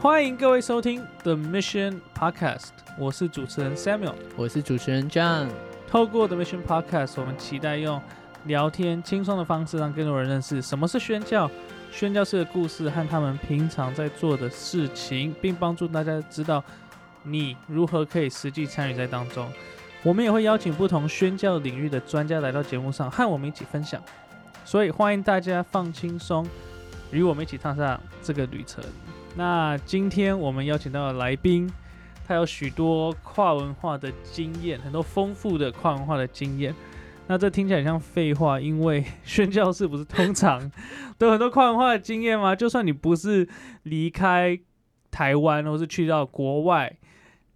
欢迎各位收听 The Mission Podcast，我是主持人 Samuel。我是主持人 John。透过 The Mission Podcast，我们期待用聊天轻松的方式，让更多人认识什么是宣教、宣教士的故事和他们平常在做的事情，并帮助大家知道你如何可以实际参与在当中。我们也会邀请不同宣教领域的专家来到节目上，和我们一起分享。所以欢迎大家放轻松，与我们一起踏上这个旅程。那今天我们邀请到的来宾，他有许多跨文化的经验，很多丰富的跨文化的经验。那这听起来很像废话，因为宣教士不是通常都有很多跨文化的经验吗？就算你不是离开台湾，或是去到国外，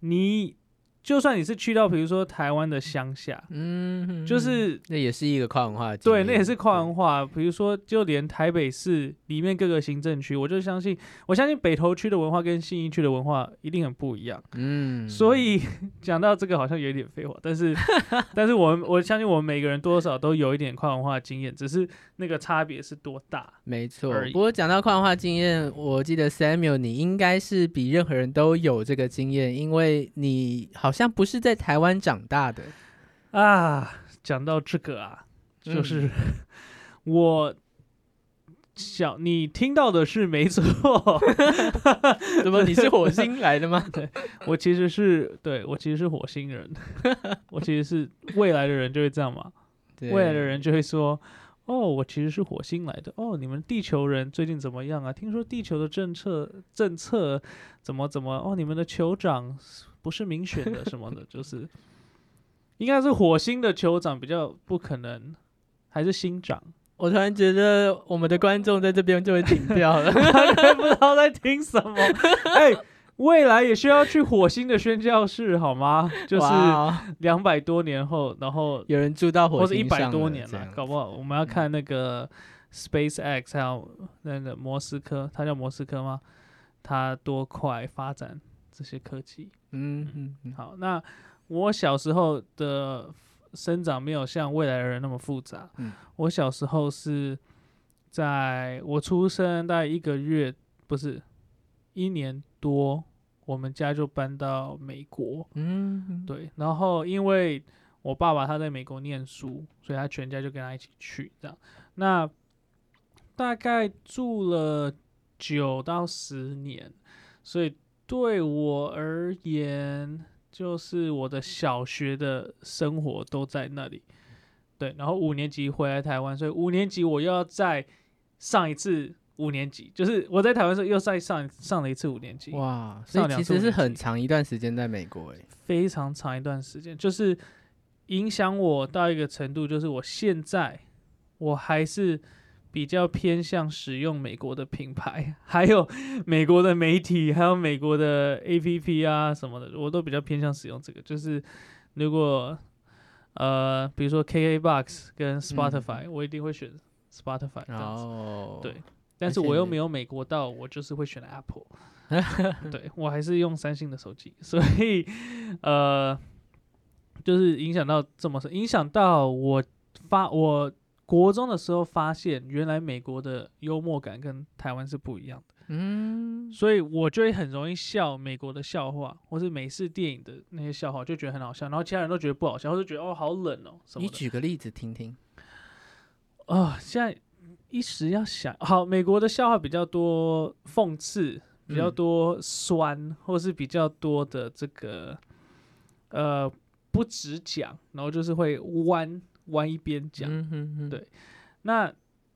你就算你是去到比如说台湾的乡下，嗯，就是那也是一个跨文化的经对，验，那也是跨文化。比如说，就连台北市里面各个行政区，我就相信，我相信北投区的文化跟信义区的文化一定很不一样。嗯，所以讲到这个好像有一点废话，但是 但是我们我相信我们每个人多多少少都有一点跨文化的经验，只是那个差别是多大。没错而已。不过讲到跨文化经验，我记得 Samuel 你应该是比任何人都有这个经验，因为你好像不是在台湾长大的。啊，讲到这个啊，就是、我小你听到的是没错，怎么你是火星来的吗？对我其实是对我其实是火星人，我其实是未来的人就会这样嘛，对未来的人就会说。哦，我其实是火星来的。哦，你们地球人最近怎么样啊？听说地球的政策政策怎么怎么？哦，你们的酋长不是民选的什么的，就是应该是火星的酋长比较不可能，还是星长？我突然觉得我们的观众在这边就会停掉了。不知道在听什么。哎、未来也需要去火星的宣教室好吗？就是两百多年后，然后有人住到火或者一百多年了，搞不好我们要看那个 SpaceX 还有那个摩斯科，它叫摩斯科吗？它多快发展这些科技？嗯嗯嗯，好，那我小时候的生长没有像未来的人那么复杂。嗯我小时候是在我出生大概一个月，不是一年多，我们家就搬到美国。嗯，嗯，对，然后因为我爸爸他在美国念书，所以他全家就跟他一起去这样。那大概住了九到十年，所以对我而言，就是我的小学的生活都在那里。对，然后五年级回来台湾，所以五年级我又要再上一次五年级，就是我在台湾的时候又再上上了一次五年级。哇，所上以其实是很长一段时间在美国诶。非常长一段时间，就是影响我到一个程度，就是我现在我还是比较偏向使用美国的品牌，还有美国的媒体，还有美国的 APP 啊什么的，我都比较偏向使用这个。就是如果呃，比如说 KKBox 跟 Spotify，、我一定会选 Spotify 这样子。哦，对但是我又没有美国到，我就是会选 Apple。对我还是用三星的手机，所以呃，就是影响到这么深，影响到我发我国中的时候发现，原来美国的幽默感跟台湾是不一样的，嗯，所以我就会很容易笑美国的笑话，或是美式电影的那些笑话，就觉得很好笑，然后其他人都觉得不好笑，或者觉得哦好冷哦什么你的。举个例子听听。啊、现在一时要想，好，美国的笑话比较多讽刺，比较嗯多酸，或是比较多的这个呃不直讲，然后就是会弯弯一边讲。嗯哼哼，对那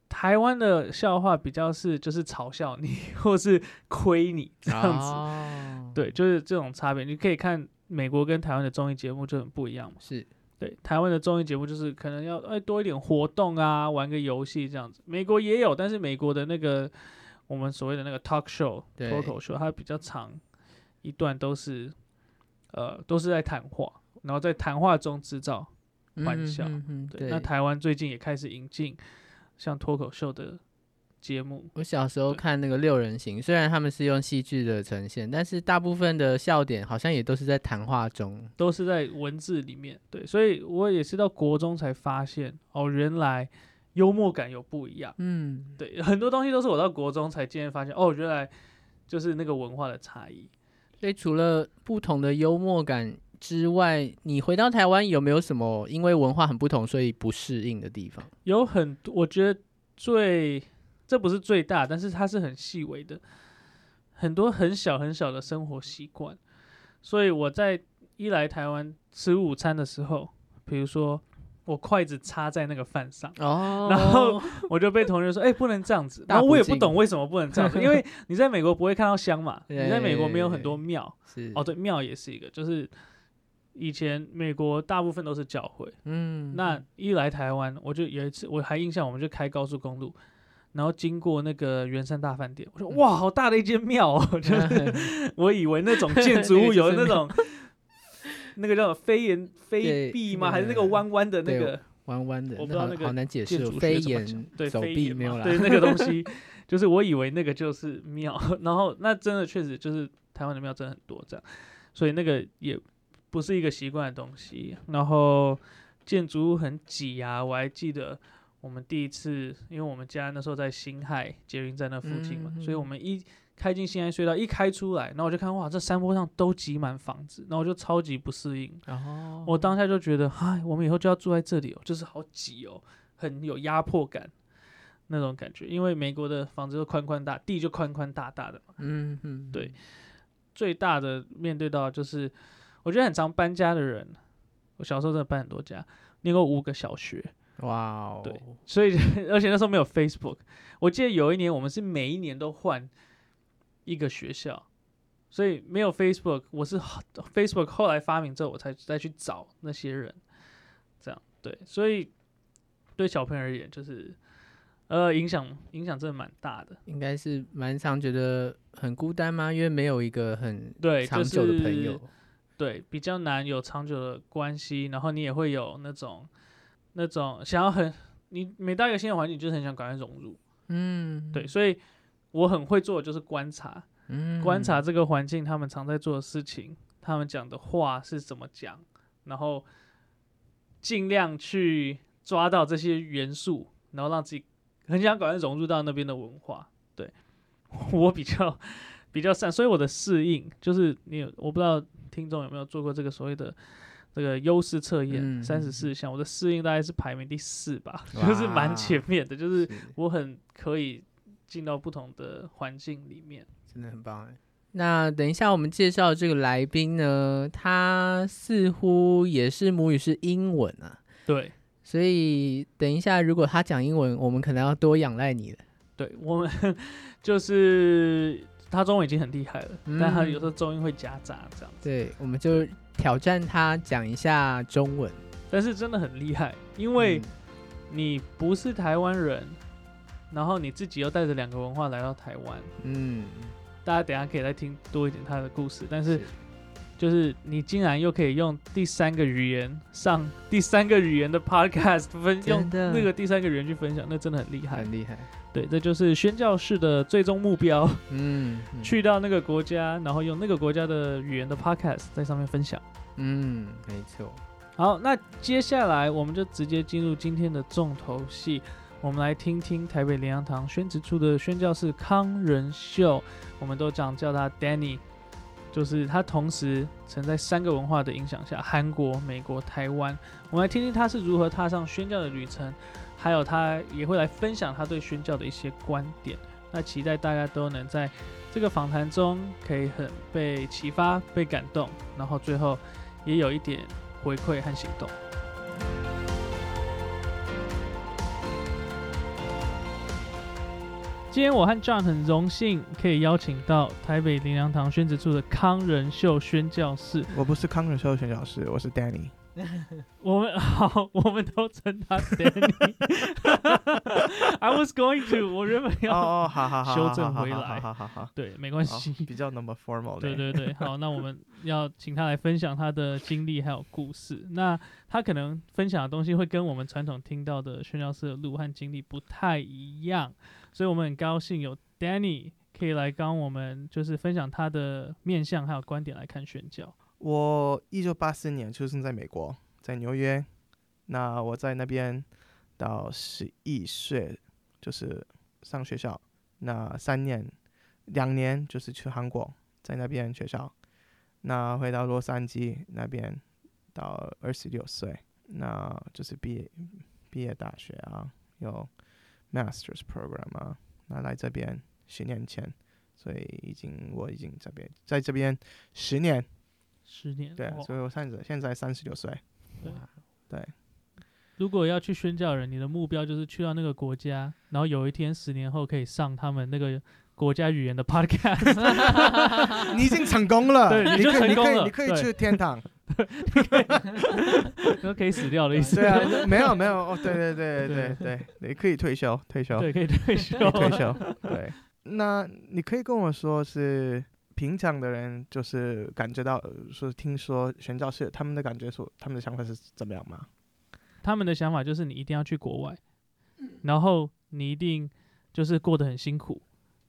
台湾的笑话比较是就是嘲笑你，或是亏你这样子。哦，对，就是这种差别。你可以看美国跟台湾的综艺节目就很不一样嘛。是，对，台湾的综艺节目就是可能要哎多一点活动啊，玩个游戏这样子。美国也有，但是美国的那个我们所谓的那个 talk show 对脱口秀，它比较长一段都是呃都是在谈话，然后在谈话中制造欢笑嗯对，那台湾最近也开始引进像脱口秀的节目，我小时候看那个六人行，虽然他们是用戏剧的呈现，但是大部分的笑点好像也都是在谈话中。都是在文字里面。对，所以我也是到国中才发现，哦，原来幽默感有不一样。嗯，对，很多东西都是我到国中才渐渐发现，哦，原来就是那个文化的差异。所以除了不同的幽默感之外，你回到台湾有没有什么因为文化很不同所以不适应的地方？有很多，我觉得最这不是最大，但是它是很细微的，很多很小很小的生活习惯。所以我在一来台湾吃午餐的时候，比如说我筷子插在那个饭上，哦然后我就被同学说：“哎、不能这样子。”然后我也不懂为什么不能这样子，因为 你在美国不会看到香嘛，你在美国没有很多庙。是哦，对，庙也是一个，就是以前美国大部分都是教会，嗯，那一来台湾，我就有一次我还印象，我们就开高速公路，然后经过那个圆山大饭店，我说哇，好大的一间庙哦，就是 我以为那种建筑物有那种那个叫飞檐 飞壁吗？还是那个个弯弯的那个弯弯的，我不知道好那个好难解释飞檐对走飞壁没有啦，对那个东西，就是我以为那个就是庙，然后那真的确实就是台湾的庙真的很多这样，所以那个也不是一个习惯的东西。然后建筑物很挤啊，我还记得我们第一次，因为我们家那时候在新海捷运站那附近嘛，嗯所以我们一开进新海隧道一开出来，然后我就看哇，这山坡上都挤满房子，然后我就超级不适应。然后我当下就觉得，嗨，我们以后就要住在这里哦，就是好挤哦，很有压迫感那种感觉。因为美国的房子都宽宽大，地就宽宽大大的嘛。嗯嗯对最大的面对到就是，我觉得很常搬家的人，我小时候真的搬很多家，念过五个小学，哇哦，对所以 而且那时候没有 Facebook。我记得有一年我们是每一年都换一个学校，所以没有 Facebook。我是 Facebook 后来发明之后，我才再去找那些人，这样对。所以对小朋友而言，就是呃影响影响真的蛮大的。应该是蛮常觉得很孤单吗？因为没有一个很对，长久的朋是友，对，比较难有长久的关系，然后你也会有那种那种想要很，你每到一个新的环境，你就是很想赶快融入，嗯，对，所以我很会做的就是观察，嗯，观察这个环境，他们常在做的事情，他们讲的话是怎么讲，然后尽量去抓到这些元素，然后让自己很想赶快融入到那边的文化。对 我比较比较善，所以我的适应就是你有，我不知道听众有没有做过这个所谓的。这个优势测验嗯三十四项，我的适应大概是排名第四吧，就是蛮哇前面的，就是是我很可以进到不同的环境里面。真的很棒哎。那等一下，我们介绍这个来宾呢，他似乎也是母语是英文啊，对，所以等一下，如果他讲英文，我们可能要多仰赖你了。对我们 就是他中文已经很厉害了，但他嗯有时候中英会夹杂这样子，对，我们就挑战他讲一下中文，但是真的很厉害，因为嗯。你不是台湾人，然后你自己又带着两个文化来到台湾，嗯，大家等一下可以再听多一点他的故事，但是就是你竟然又可以用第三个语言上第三个语言的 podcast 分用那个第三个语言去分享，那真的很厉害。很厉害。对，这就是宣教士的最终目标。嗯，嗯去到那个国家，然后用那个国家的语言的 podcast 在上面分享。嗯，没错。好，那接下来我们就直接进入今天的重头戏，我们来听听台北莲阳堂宣职处的宣教士康仁秀，我们都讲叫他 Danny，就是他同时曾在三个文化的影响下，韩国、美国、台湾，我们来听听他是如何踏上宣教的旅程，还有他也会来分享他对宣教的一些观点。那期待大家都能在这个访谈中可以很被启发、被感动，然后最后也有一点回馈和行动。今天我和 John 很荣幸可以邀请到台北林良堂宣职处的康仁秀宣教士。我不是康仁秀宣教师，我是 Danny。我们好，我们都称他 Danny。I was going to，我原本要、哦哦，好好好，修正回来好好好好，对，没关系。比较那么 formal。对对对，好，那我们要请他来分享他的经历还有故事。那他可能分享的东西会跟我们传统听到的宣教士的路和经历不太一样，所以我们很高兴有 Danny 可以来跟我们就是分享他的面向还有观点来看宣教。我一九八四年出生在美国，在纽约。那我在那边到十一岁，就是上学校。那三年，两年就是去韩国，在那边学校，那回到洛杉矶那边到二十六岁，那就是毕业毕业大学啊，有 masters program 啊，那来这边十年前，所以已经我已经这边在这边十年，十年，对，哇所以我现在现在三十六岁，对哇对，如果要去宣教人，你的目标就是去到那个国家，然后有一天十年后可以上他们那个国家语言的 podcast，你已经成功了，对你就可以你成功了可以你可以对去天堂，都可以死掉的意思。对啊，没有没有哦，对对对对对对，你可以退休退休，对，可以退休。退休，对。那你可以跟我说是平常的人，就是感觉到，呃说听说宣教士他们的感觉说他们的想法是怎么样吗？他们的想法就是你一定要去国外，然后你一定就是过得很辛苦，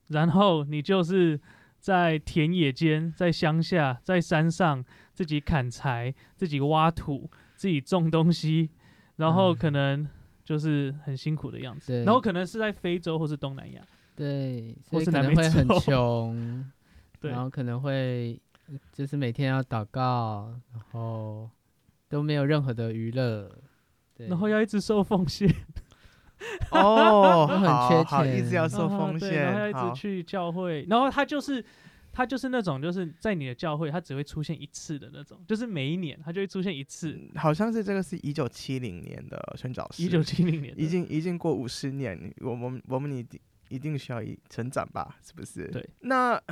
然后你就是在田野间、在乡下、在山上自己砍柴、自己挖土、自己种东西，然后嗯。可能就是很辛苦的样子，对。然后可能是在非洲或是东南亚，对，所以或是南美可能会很穷，对。然后可能会就是每天要祷告，然后都没有任何的娱乐，对，然后要一直受奉献，哦，很缺钱，一直要受 啊奉对然后一直，去教会，然后他就是他就是那种就是在你的教会，他只会出现一次的那种，就是每一年他就会出现一次。嗯好像是这个是一九七零年的宣教士，一九七零年的，已经已经过五十年，我我们我们一定一定需要一成长吧，是不是？对。那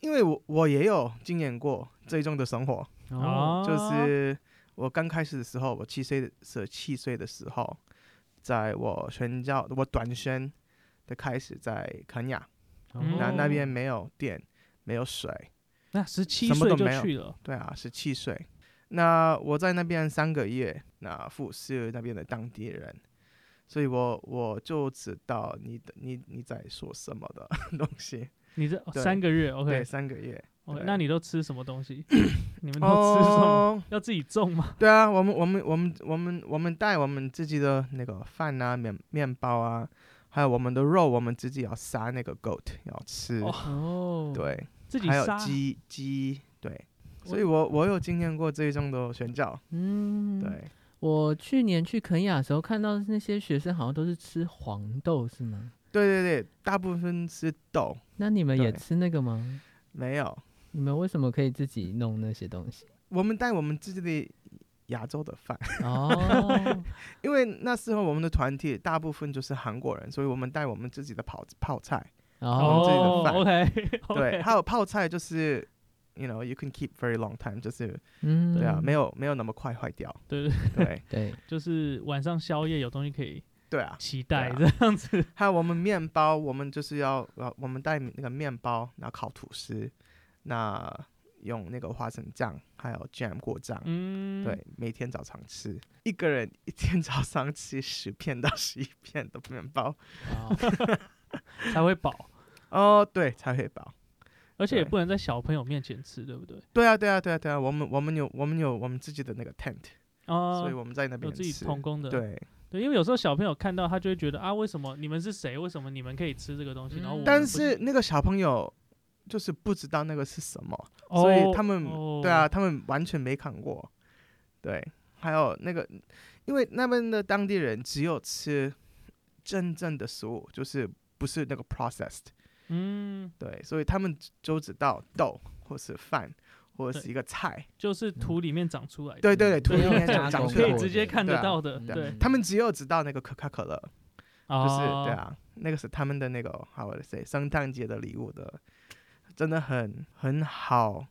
因为我我也有经验过最终的生活，哦，就是我刚开始的时候，我七岁的十七岁的时候，在我宣教我短宣的开始在肯亚，嗯那那哦边没有电，没有水，那十七岁就去了，对啊，十七岁。那我在那边三个月，那服侍那边的当地人，所以我我就知道你的你你在说什么的东西。你这对三个月，，OK，三个月。OK，对那你都吃什么东西？你们都吃什么？哦，要自己种吗？对啊，我们我们我们我们我们带我们自己的那个饭啊、面面包啊，还有我们的肉，我们自己要杀那个 goat 要吃。哦还有杀？鸡鸡，对。所以我我有经验过这一种的宣教，嗯，对。我去年去肯亚的时候，看到那些学生好像都是吃黄豆，是吗？对对对，大部分是豆，那你们也吃那个吗？没有。你们为什么可以自己弄那些东西？我们带我们自己的亚洲的饭，哦，因为那时候我们的团体大部分就是韩国人，所以我们带我们自己的泡泡菜。哦，自己的哦饭，OK，对，还有泡菜就是，you know you can keep very long time，就是嗯，对啊，没有没有那么快坏掉。对对，对。对，就是晚上宵夜有东西可以对啊，期待这样子。还有我们面包，我们就是要呃，我们带那个面包，然后烤吐司，那用那个花生酱还有 jam 果酱。嗯，对，每天早上吃，一个人 一天早上吃十片到十一片的面包，哦才会饱，哦，对，才会饱。而且也不能在小朋友面前吃，对不对？对啊，对啊，对啊，对啊，我们我们有我们有我们自己的那个 tent，、哦，所以我们在那边有自己吃。童工的，对，对，因为有时候小朋友看到他就会觉得啊，为什么你们是谁？为什么你们可以吃这个东西？然后但是那个小朋友就是不知道那个是什么，哦所以他们、哦对啊，他们完全没看过。对，还有那个，因为那边的当地人只有吃真正的食物，就是不是那个 processed。嗯，对，所以他们就知道豆或是饭或者是一个菜。就是土里面长出来的，对对对，土里面长出来可以。直接看对啊得到的，嗯对，他们只有知道那个可口可乐，就是哦对，啊，那个是他们的那个好我 say 圣诞节的礼物的，真的很很好，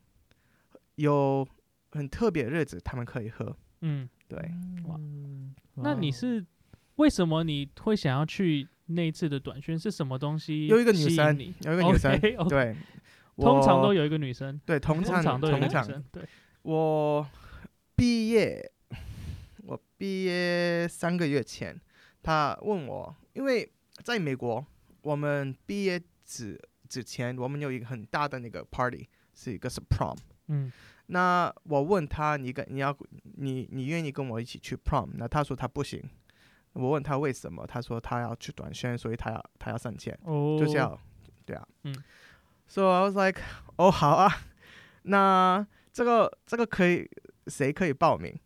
有很特别的日子他们可以喝。嗯，对，哇嗯那你是为什么你会想要去那一次的短宣？是什么东西有一个女生，有一个女生对，通常都有有一个女生，对，通通常常都有女生，对，我毕业，我毕业三个月前，他问我，因为在美国，我们毕业之之前，我们有一个很大的那个 party，是一个是 prom。嗯，那我问他，你跟你要你你愿意跟我一起去 prom？那他说他不行。我问他为什么，他说他要去短宣，所以他要他要省钱。哦，就是要，对啊，嗯，So I was like，哦，好啊，那这个这个可以谁可以报名？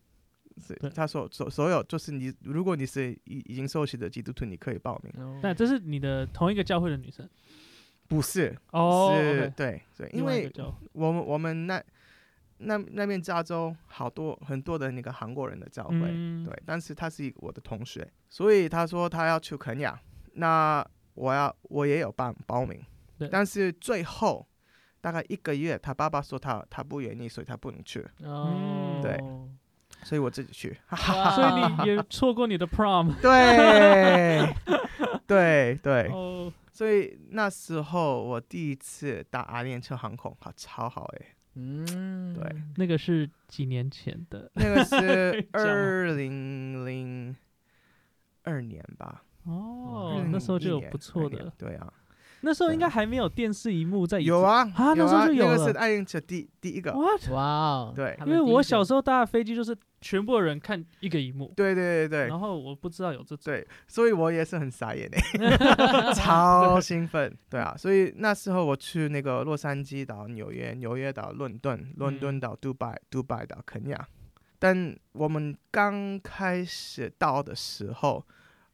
是他说所所有就是你，如果你是已已经受洗的基督徒，你可以报名。哦。那这是你的同一个教会的女生？不是，哦对对，因为我们我们那那那边加州好多很多的那个韩国人的教会，嗯。对，但是他是我的同学，所以他说他要去肯亚，那我要我也有报报名对，但是最后大概一个月，他爸爸说他他不愿意，所以他不能去，哦，对。所以我自己去，哈哈，哇。所以你也错过你的 prom 对对 对，哦，所以那时候我第一次搭阿联酋航空，好超好哎、嗯，对。那个是几年前的？那个是 二零零二年吧，哦，那时候就有不错的，对啊，那时候应该还没有电视荧幕在有啊，啊那时候啊就有了。那个是爱因车第第一个，，what？哇哦，对。因为我小时候候搭的飞机就是全部的人看一个荧幕，对对对对。然后我不知道有这种，对，所以我也是很傻眼哎，超兴奋，对啊，所以那时候我去那个洛杉矶岛纽约，纽约岛伦敦，伦敦嗯到杜拜，杜拜岛肯亚，但我们刚开始到的时候，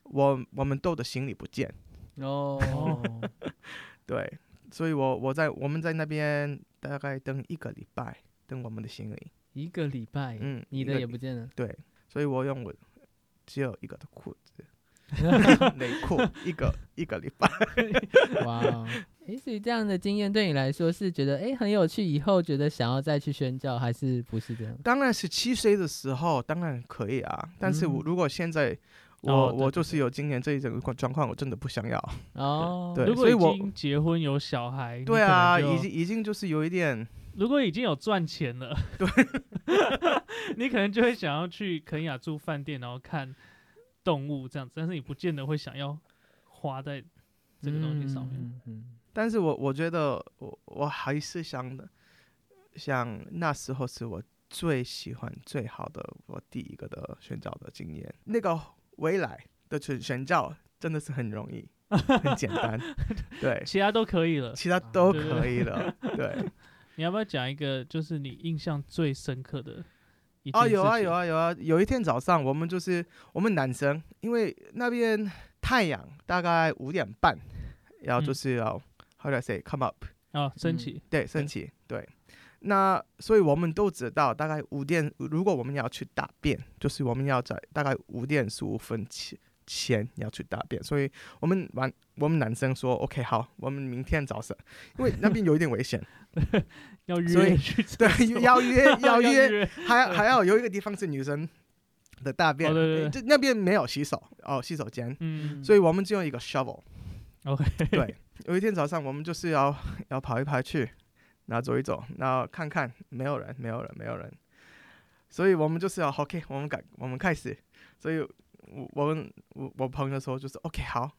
我我们都的行李不见。哦，对，所以我我在我们在那边大概等一个礼拜，等我们的行李。一个礼拜，嗯你的也不见了，对，所以我用我只有一个的裤子、内裤，一个一个礼拜。哇哦，诶，所以这样的经验对你来说是觉得诶很有趣，以后觉得想要再去宣教，还是不是这样？当然是七岁的时候当然可以啊，但是我嗯如果现在我、我就是有今年这一整个状况，我真的不想要。哦，对如果已所以我经结婚有小孩，对啊，已经已经就是有一点，如果已经有赚钱了，对，你可能就会想要去肯雅住饭店，然后看动物这样子，但是你不见得会想要花在这个东西上面。嗯嗯但是我我觉得我我还是想的，想那时候是我最喜欢最好的我第一个的寻找的经验。那个未来的选选教真的是很容易，很简单，对，其他都可以了。其他都可以了，对。你要不要讲一个，就是你印象最深刻的哦，有啊有，啊有啊！有一天早上，我们就是我们男生，因为那边太阳大概五点半，然后就嗯是要、how do I say come up，哦，升嗯，对，升起，对。那所以我们都知道，大概五点，如果我们要去大便，就是我们要在大概五点十五分前前要去大便，所以我们玩我们男生说 OK 好，我们明天早上，因为那边有一点危险，要约去对，要约要约，约，还还要有一个地方是女生的大便，哦对对。对就那边没有洗手哦，洗手间，嗯，所以我们就用一个 shovel。OK，对，有一天早上我们就是要要跑一跑去，那走一走，那看看没有人，没有人，没有人。所以我们就是要 OK，我们改，我们开始。所以我，我，我，我朋友说就是 OK。好，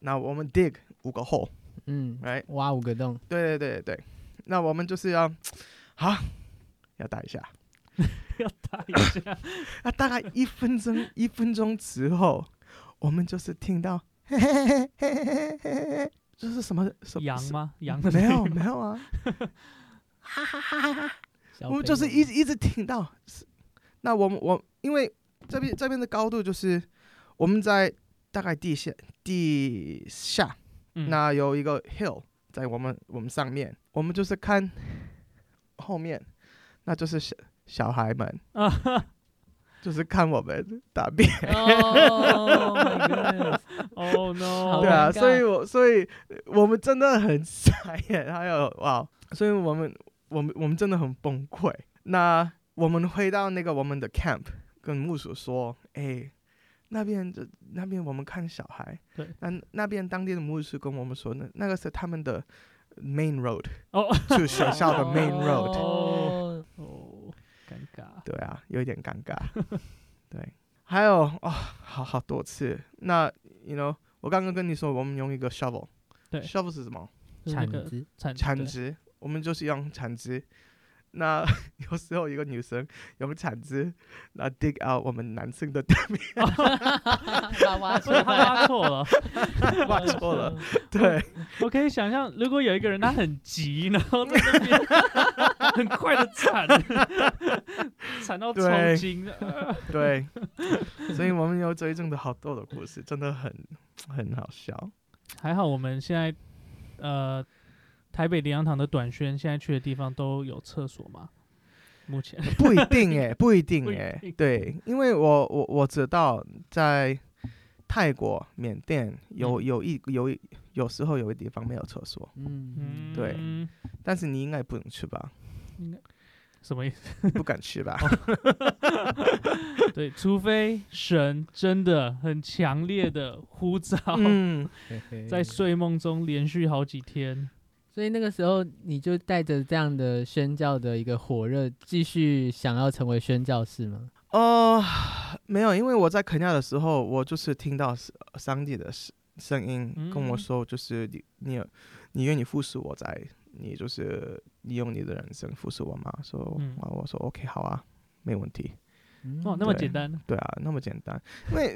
那我们 dig 五个 hole，嗯，right，挖五个洞。对，对，对，对。那我们就是要好，要打一下，要打一下。那大概一分钟，一分钟之后，我们就是听到。这是什么？什么羊？吗？羊没有没有啊，小我们就是一直一直听到。那我们我因为这边这边的高度就是我们在大概地下地下，嗯那有一个 hill 在我们我们上面，我们就是看后面，那就是小小孩们，啊，就是看我们答辩。哦 no！对啊，所以我所以我们真的很傻眼，还有哇，所以我们我们我们真的很崩溃。那我们回到那个我们的 camp，跟牧师说，哎，那边这那边我们看小孩，对，那那边当地的牧师跟我们说那，那个是他们的 main road，哦去学校的 main road。对啊，有一点尴尬。对，还有哦，好好多次。那 you know，我刚刚跟你说，我们用一个 shovel。对，shovel 是什么？就是那个铲子，铲铲子，我们就是用铲子，那 有时候一个女生用铲子，那 dig out 我们男生的 大便，把挖错了。挖错了，对，我可以想象，如果有一个人他很急，然后在那边 很快的铲，铲到抽对筋。呃对，所以我们有追踪的好多的故事，真的很很好笑。还好我们现在呃台北林洋堂的短宣现在去的地方都有厕所吗？目前 不一定 哎、不一定哎、定对，因为我我我知道在泰国、缅甸有嗯有一有一有时候有一地方没有厕所，嗯，嗯，对但是你应该不能去吧？应该什么意思？不敢去吧？对，除非神真的很强烈的呼召，嗯，在睡梦中连续好几天。所以那个时候你就带着这样的宣教的一个火热，继续想要成为宣教士吗？哦，没有，因为我在肯亚的时候，我就是听到上上帝的声声音跟我嗯说，就是你你你愿意服侍我在，你就是你用你的人生服侍我吗？说、嗯啊我说 OK 好啊，没问题。哦，那么简单。对啊，那么简单。因为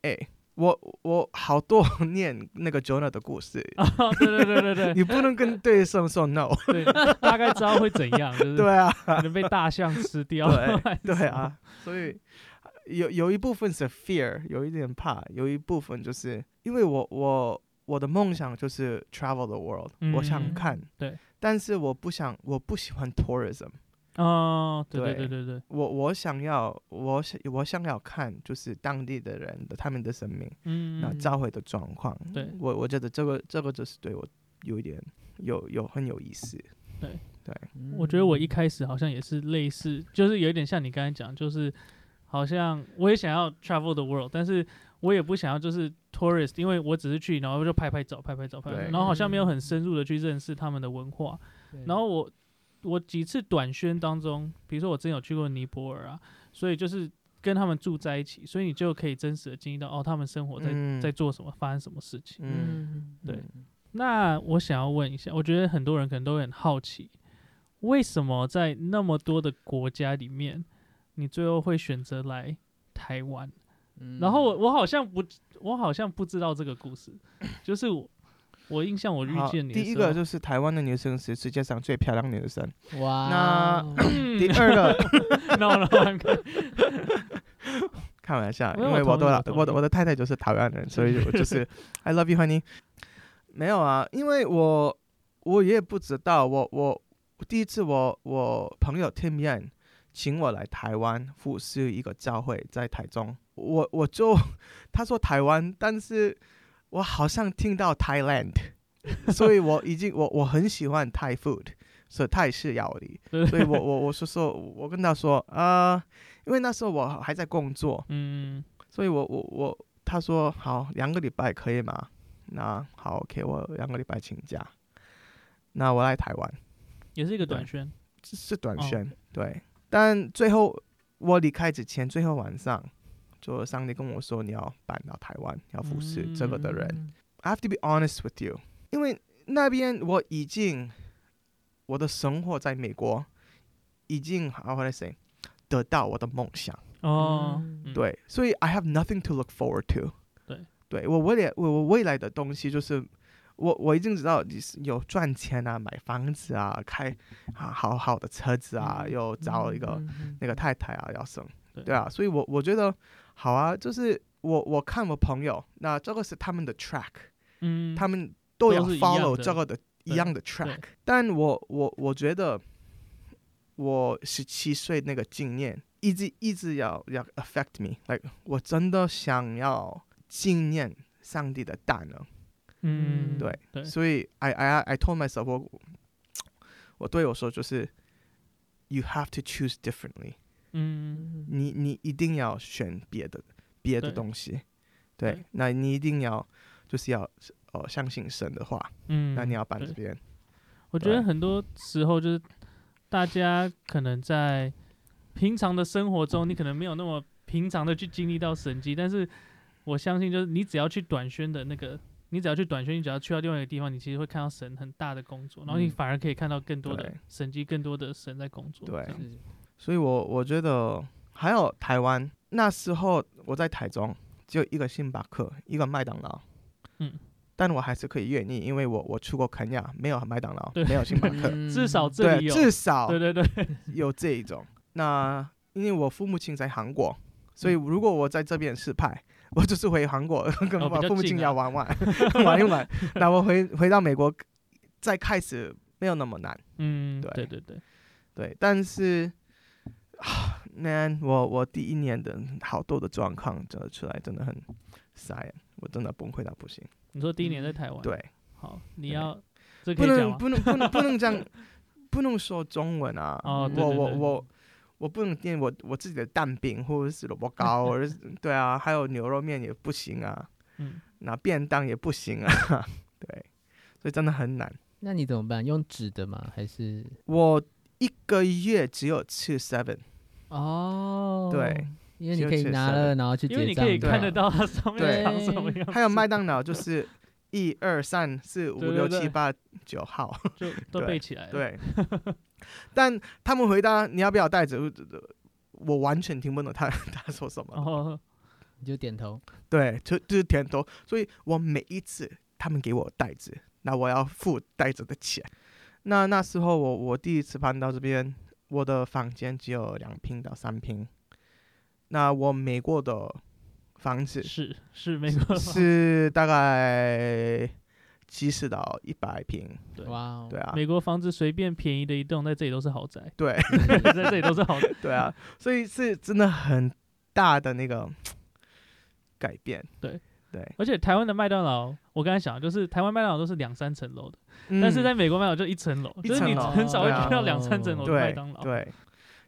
对，哎，我我好多 念那个 Jonah 的故事，啊，对对对对对你不能跟对手说 no。对，大概知道会怎样，就是对啊，可能被大象吃掉。对对啊，所以有有一部分是 fear，有一点怕，有一部分就是因为我我我的梦想就是 travel the world，、我想嗯看，对，但是我不想，我不喜欢 tourism，哦，对对对对。我我想要，我想我想要看就是当地的人的他们的生命，嗯，那召回的状况，对。我我觉得这个这个就是对我有一点有有很有意思，对。对。我觉得我一开始好像也是类似，就是有一点像你刚才讲，就是好像我也想要 travel the world，但是我也不想要就是 tourist，因为我只是去，然后就拍拍照、拍拍照、拍拍然后好像没有很深入的去认识他们的文化。然后我我几次短宣当中，比如说我真有去过尼泊尔啊，所以就是跟他们住在一起，所以你就可以真实的经历到哦，他们生活在、嗯。在做什么，发生什么事情。嗯。嗯，对那我想要问一下，我觉得很多人可能都会很好奇，为什么在那么多的国家里面，你最后会选择来台湾？嗯。然后我我好像不，我好像不知道这个故事，就是我我印象我遇，见你第一个就是台湾的女生是世界上最漂亮的女生，哇，那嗯 第二个 no 开玩笑，因为我的我的我的太太就是台湾人，所以我就 是 I love you honey。没有啊，因为我我也不知道，我我第一次我我朋友 Tim Yan 请我来台湾服侍一个教会，在台中，我我就他说台湾，但是我好像听到 Thailand，所以我已经我我很喜欢 Thai food，是泰式料理，对所以我我我是说，我跟他说啊、呃因为那时候我还在工作，嗯所以我我我他说好两个礼拜可以吗？那好，OK，我两个礼拜请假。那我来台湾，也是一个短宣，是是短哦宣，对。但最后我离开之前，最后晚上，就上帝跟我说你要搬到台湾，要服侍这个的人。嗯 I have to be honest with you，因为那边我已经我的生活在美国已经 how would I say 得到我的梦想。哦，对，所以 I have nothing to look forward to 对，对我未来我我未来的东西就是我我已经知道你是有赚钱啊，买房子啊，开啊好好的车子啊，嗯。又找一个、嗯嗯。那个太太啊要生，对。对啊，所以我我觉得好啊，就是我我看我朋友，那这个是他们的 track，、嗯，他们都要都是一样 follow 的这个的一对样的 track，但我我我觉得我十七岁那个经验一直一直要要 affect me，like 我真的想要纪念上帝的大能，嗯，对对，所以 I I I told myself 我我对我说就是 you have to choose differently，嗯。你你一定要选别的别的东西，对。对，那你一定要就是要呃相信神的话，嗯，那你要搬这边。我觉得很多时候就是大家可能在平常的生活中，你可能没有那么平常的去经历到神迹，但是我相信就是你只要去短宣的那个你只要去短宣，你只要去到另外一个地方，你其实会看到神很大的工作，然后你嗯。反而可以看到更多的神迹，更多的神在工作。对所以我我觉得还有台湾那时候我在台中只有一个星巴克，一个麦当劳，嗯，但我还是可以愿意，因为我我去过肯亚，没有麦当劳，没有星巴克，嗯至少这对，里有，至少对对对，有这一种。那因为我父母亲在韩国，所以如果我在这边失败，我就是回韩国跟我父母亲要玩玩 玩一玩。那我回回到美国再开始没有那么难，嗯，对对对对，对。但是啊，man，我我第一年的好多的状况真的出来，真的很 sad，我真的崩溃到不行。你说第一年在台湾，，对，好，你要这不？能不能不能不能这样，不能说中文啊。哦对我我我我不能点我我自己的蛋饼或者是萝卜糕，或者是对啊，还有牛肉面也不行啊，嗯，那便当也不行啊，对，所以真的很难。那你怎么办？用纸的吗？还是我一个月只有吃 seven，哦？对，因为你可以拿了，然后去因为你可以看得到它上面对长什么样子，还有麦当劳就是一二三四五对对对六七八九号，就都对背起来了。对。但他们回答你要不要袋子，我完全听不懂他他说什么。你就点头。对，就就是点头，所以我每一次他们给我袋子，那我要付袋子的钱。那那时候我我第一次搬到这边，我的房间只有两平到三平。那我美国的房子是是美国的是大概七十到一百平，对。哇哦，对啊，美国房子随便便宜的一栋，在这里都是豪宅，对。在这里都是豪宅。对啊，所以是真的很大的那个 改变。对对，而且台湾的麦当劳，我刚才想，就是台湾麦当劳都是两三层楼的，嗯。但是在美国麦当劳就一层楼，一就是你很少会看到两三层楼的麦当劳。对，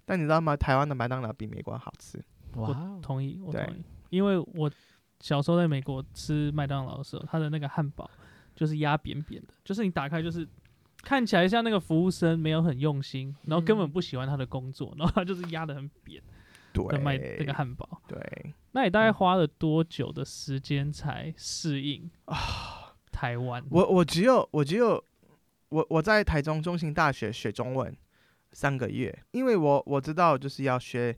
但你知道吗？台湾的麦当劳比美国好吃。哇哦，同意，我同意，因为我小时候在美国吃麦当劳的时候，它的那个汉堡就是压扁扁的，就是你打开就是看起来像那个服务生没有很用心，然后根本嗯不喜欢他的工作，然后他就是压的很扁对，的卖那个汉堡。对。那你大概花了多久的时间才适应啊，台湾？我我只有我只有我我在台中中心大学学中文三个月，因为我我知道就是要学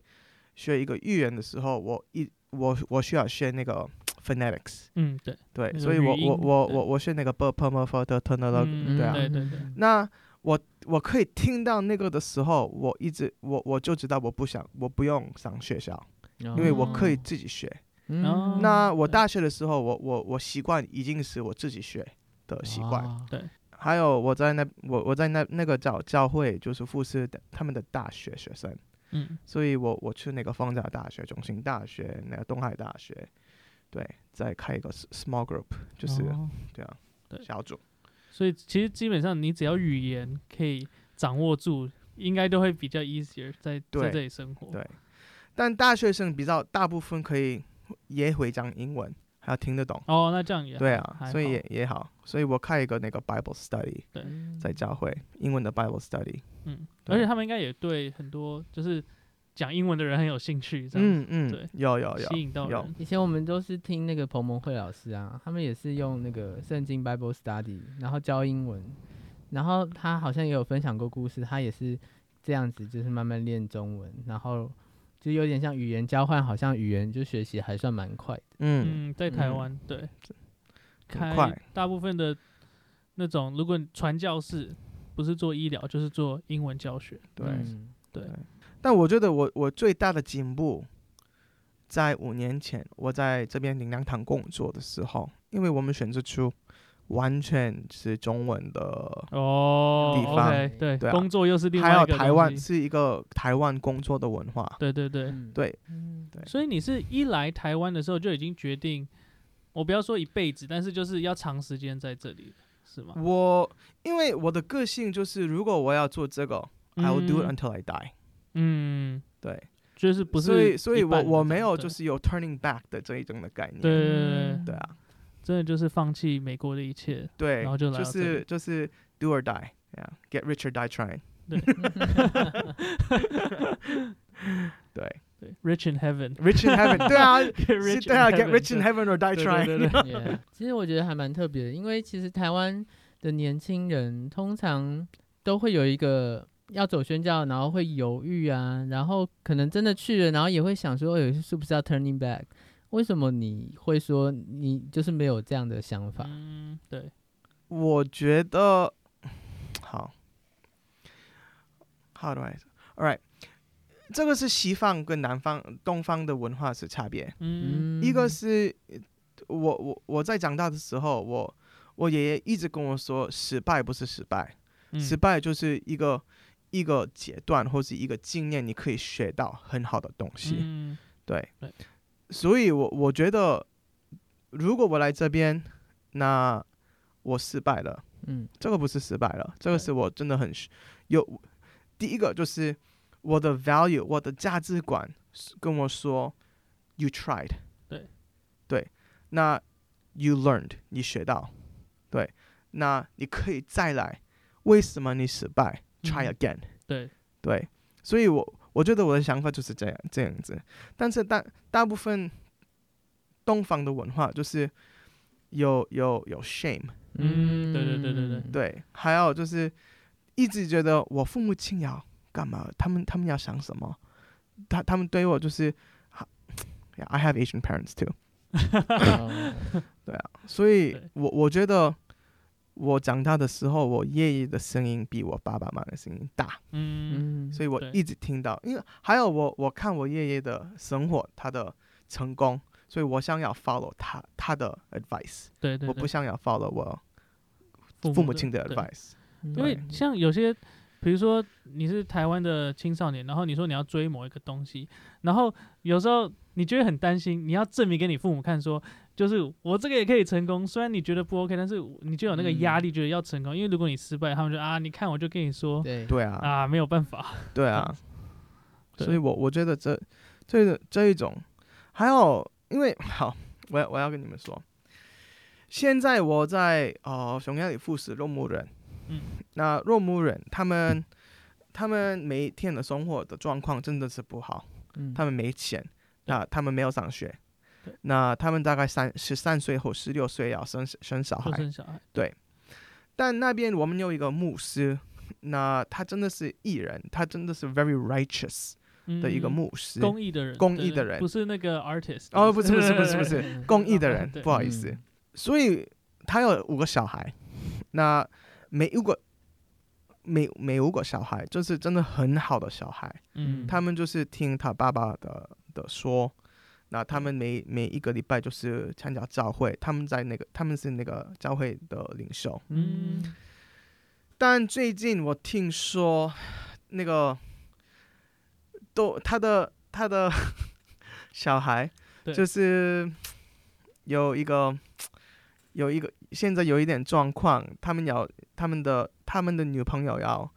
学一个语言的时候，我一我我需要学那个 phonetics，嗯，对，对，所以我我我我我学那个 b p m f 的 t n 的，嗯对啊。对对对。那我我可以听到那个的时候，我一直我我就知道我不想我不用上学校，因因为我可以自己学。哦。那我大学的时候，我我我习惯已经是我自己学的习惯。对，还有我在那我我在那那个教教会就是复试的他们的大学学生，嗯，所以我我去那个方家大学、中兴大学、那个东海大学，对，再开一个 small group，就是、哦。对啊，小组。所以其实基本上你只要语言可以掌握住，应该都会比较 easier 在在这里生活。对但大学生比较大部分可以也会讲英文，还要听得懂。哦，那这样也对啊，所以也也好，所以我开一个那个 Bible study 对，嗯在教会，英文的 Bible study。嗯，而且他们应该也对很多就是讲英文的人很有兴趣，这样子嗯对嗯，有有有吸引到有人。以前我们都是听那个彭蒙慧老师啊，他们也是用那个圣经 Bible Study，然后教英文，然后他好像也有分享过故事，他也是这样子，就是慢慢练中文，然后就有点像语言交换，好像语言就学习还算蛮快的。嗯嗯，在台嗯湾对，很开快大部分的那种，如果你传教士不是做医疗，就是做英文教学。对。嗯对，但我觉得我我最大的进步，在五年前我在这边灵粮堂工作的时候，因为我们选择出完全是中文的，哦地方对，对啊工作又是另外还有一个东台湾是一个台湾工作的文化。对对对，嗯对嗯对所以你是一来台湾的时候就已经决定，我不要说一辈子，但是就是要长时间在这里，是吗？我因为我的个性就是，如果我要做这个、i will do it 嗯 until I die。嗯，对，就是不是所以所以我我没有就是有 turning back 的这一种的概念。对对对对，对啊，真的就是放弃美国的一切，对，然后就来就是就是 do or die，yeah，get rich or die trying。对，对，，rich in heaven，rich in heaven，对啊，get rich 对啊 in，get heaven，rich in heaven or die trying。对对对 Yeah，其实我觉得还蛮特别的，因为其实台湾的年轻人通常都会有一个要走宣教，然后会犹豫啊，然后可能真的去了，然后也会想说，哎，是不是要 turning back？为什么你会说你就是没有这样的想法？嗯，对，我觉得好，How do I? All right，这个是西方跟南方、东方的文化是差别。嗯一个是我我我在长大的时候，我我爷爷一直跟我说，失败不是失败，嗯失败就是一个一个阶段或是一个经验，你可以学到很好的东西。嗯。对。对，所以我我觉得，如果我来这边，那我失败了。嗯。这个不是失败了，这个是我真的很有。第一个就是我的 value，我的价值观跟我说，you tried，对，对，那 you learned，你学到，对，那你可以再来。为什么你失败？try 嗯。again，、对，对，所以我我觉得我的想法就是这样这样子，但是大大部分东方的文化就是有有有 shame。嗯对对对对对。对，还有就是一直觉得我父母亲要干嘛，他们他们要想什么，他他们对我就是，Yeah, I have Asian parents too，哦。对啊，所以我我觉得我长大的时候，我爷爷的声音比我爸爸妈妈的声音大，嗯。所以我一直听到，因为还有我我看我爷爷的生活，他的成功，所以我想要 follow 他他的 advice，对对，对。我不想要 follow 我父母亲的 advice，嗯。因为像有些，比如说你是台湾的青少年，然后你说你要追某一个东西，然后有时候你就会很担心，你要证明给你父母看说，就是我这个也可以成功，虽然你觉得不 OK，但是你就有那个压力，觉得要成功，因为如果你失败，他们就啊，你看我就跟你说。对。对啊，啊，没有办法，对啊。所以我我觉得这这这一种，还有因为好，我要我要跟你们说，现在我在呃匈牙利服侍肉牧人，嗯，那肉牧人他们他们每一天的生活的状况真的是不好，嗯。他们没钱，那他们没有上学，那他们大概三十三岁或十六岁要生生小孩，生。小孩，对。但那边我们有一个牧师，那他真的是艺人，他真的是 very righteous 的一个嗯牧师，公益的人，公益的人不是那个 artist，哦，不是不是不是不是嗯 公益的人，不好意思嗯。所以他有五个小孩，那每一个每每五个小孩就是真的很好的小孩，嗯，他们就是听他爸爸的的说。那他们每每一个礼拜就是参加教会，他们在那个他们是那个教会的领袖。嗯但最近我听说，那个都他的他的小孩对就是有一个有一个现在有一点状况，他们要他们的他们的女朋友要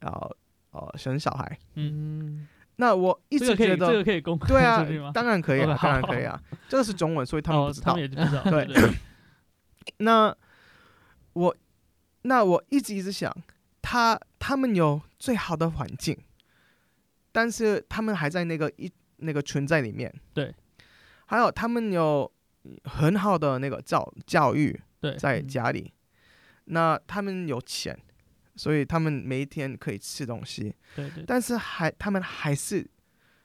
要呃生小孩。嗯，嗯那我一直觉得，这个可以公开对啊 当然可以啊，当然可以啊，这个是中文，所以他们哦不知道。对。对，那我那我一直一直想，他他们有最好的环境，但是他们还在那个一那个存在里面。对，还有他们有很好的那个教教育对，在嗯家里，那他们有钱，所以他们每一天可以吃东西，对对，但是还他们还是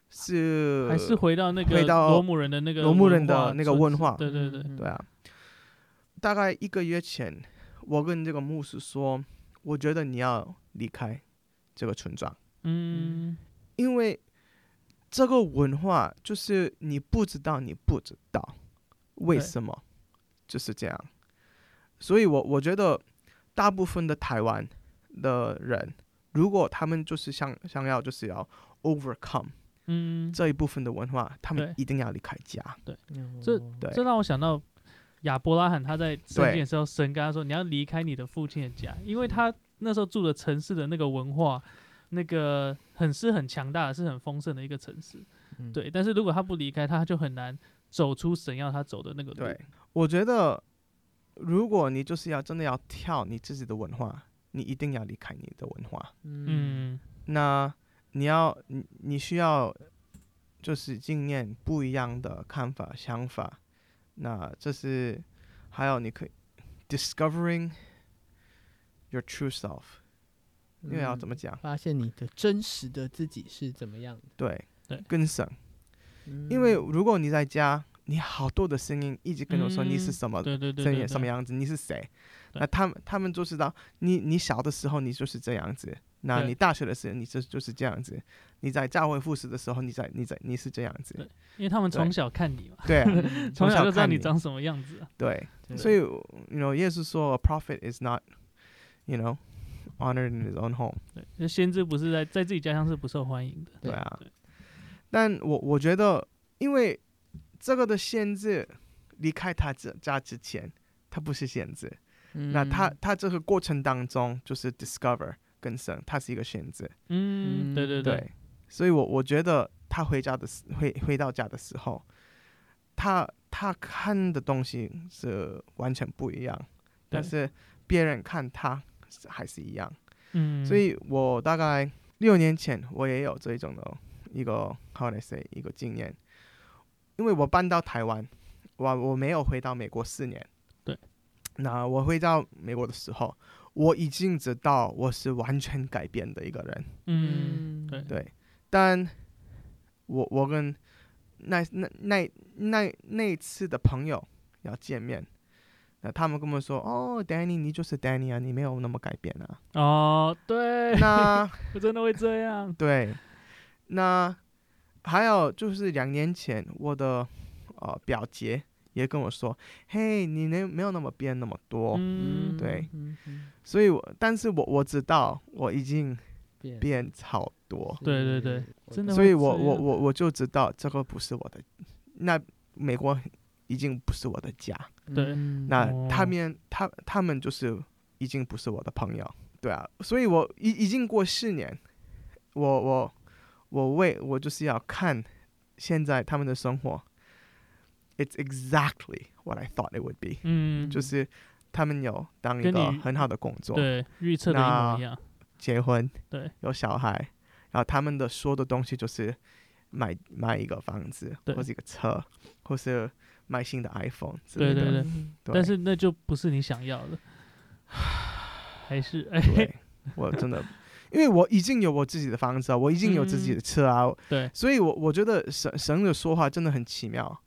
是还是回到那个回到罗姆人的那个罗姆人文化的那个村文化。对对对，嗯。对啊，大概一个月前，我跟这个牧师说，我觉得你要离开这个村庄，嗯，因为这个文化就是你不知道，你不知道为什么就是这样，所以我我觉得大部分的台湾的人，如果他们就是想想要就是要 overcome 嗯，这一部分的文化，他们一定要离开家。对这这让我想到亚伯拉罕他在圣对经的时候，神跟他说你要离开你的父亲的家，因为他那时候住的城市的那个文化，那个很是很强大的，是很丰盛的一个城市。嗯对，但是如果他不离开，他就很难走出神要他走的那个路。对，我觉得如果你就是要真的要跳你自己的文化，你一定要离开你的文化。嗯嗯，那你要你你需要就是经验不一样的看法想法，那这是还有你可以 discovering your true self，因为要怎么嗯讲？发现你的真实的自己是怎么样的？对对更省，嗯因为如果你在家，你好多的声音一直跟我说你是嗯什么对对对声对对音什么样子，你是谁？对。那他们他们就知道你你小的时候你就是这样子，那你大学的时候你就就是这样子，你在教会复试的时候你在你在你是这样子，因为他们从小看你嘛，对。从小就知道你你长什么样子。啊。对，所以 you know 耶稣说 a prophet is not you know honored in his own home，对，那先知不是在在自己家乡是不受欢迎的。对啊。对，但我我觉得因为这个的限制离开他这家之前，他不是限制。那他嗯。他这个过程当中就是 discover 更深，它是一个选择，嗯，对对对，所以我我觉得他回家的时回回到家的时候，他他看的东西是完全不一样，但是别人看他还是一样，嗯，所以我大概六年前我也有这种的一个 how I say 一个经验，因为我搬到台湾，我我没有回到美国四年。对。那我回到美国的时候，我已经知道我是完全改变的一个人。嗯，对对。但我我跟那那那那那次的朋友要见面，那他们跟我说：“哦，Danny，你就是 Danny 啊，你没有那么改变啊。哦，对，那我真的会这样。对，那还有就是两年前，我的呃表姐也跟我说：“嘿，你能没有那么变那么多。嗯，对嗯嗯所以我，但是我我知道我已经变变超多，对对对真的所以我我我我就知道这个不是我的，那美国已经不是我的家，对嗯那哦他们他他们就是已经不是我的朋友，对啊，所以我已已经过四年，我我我为我就是要看现在他们的生活，it's exactly what I thought it would be，、嗯，就是他们有当一个很好的工作，对预测的一模一样。结婚，对，有小孩，然后他们的说的东西就是买买一个房子，对。或是一个车，或是买新的 iPhone 之类的。对对。对。但是那就不是你想要的，还是哎，对，我真的，因为我已经有我自己的房子啊，我已经有自己的车啊，对，所以我我觉得神神的说话真的很奇妙。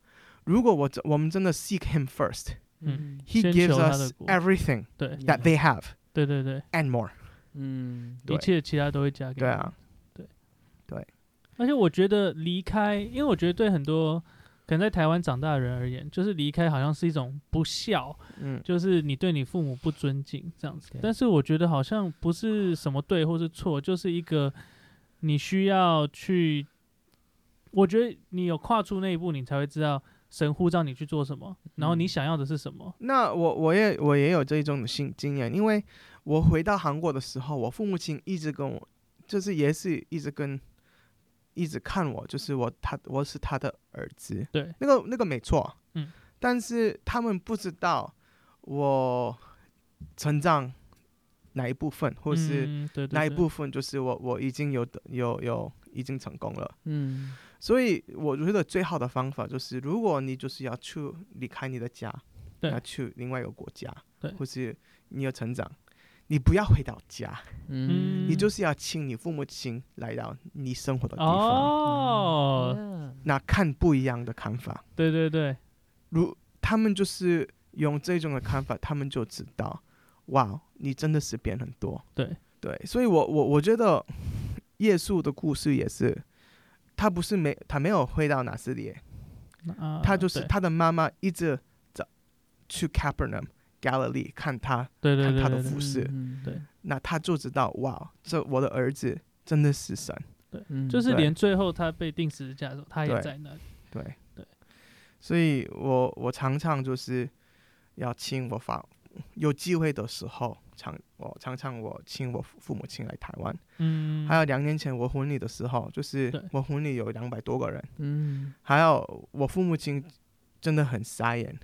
如果我真我们真的 seek Him first, 嗯。He 先 gives 求他的 us everything 对。that they have 对对对，and more。嗯一切其他都会加给对啊。对。对，而且我觉得离开，因为我觉得对很多可能在台湾长大的人而言，就是离开好像是一种不孝，嗯，就是你对你父母不尊敬这样子。但是我觉得好像不是什么对或是错，就是一个你需要去，我觉得你有跨出那一步，你才会知道神呼召你去做什么，然后你嗯想要的是什么。那我我也我也有这一种的经经验，因为我回到韩国的时候，我父母亲一直跟我，就是也是一直跟，一直看我，就是我他我是他的儿子，对，那个那个没错，嗯，但是他们不知道我成长哪一部分，或是哪一部分，就是我我已经有的有有已经成功了。嗯。所以我觉得最好的方法就是，如果你就是要去离开你的家，对。要去另外一个国家，对。或是你要成长，你不要回到家，嗯。你就是要请你父母亲来到你生活的地方，哦，嗯那看不一样的看法。对对对，如他们就是用这种的看法，他们就知道，哇，你真的是变很多。对对，所以我我我觉得耶稣的故事也是，他不是没他没有回到拿斯里，啊他就是他的妈妈一直找去 Capernaum Galilee 看他，对对看他的对对对服饰嗯对那他就知道，哇，这我的儿子真的是神。嗯对就是连最后他被钉十字架的时候，他也在那里。对对，所以我我常常就是要请我父有机会的时候，常我常常我请我父父母亲来台湾。嗯，还有两年前我婚礼的时候，就是我婚礼有两百多个人，嗯。还有我父母亲真的很傻眼，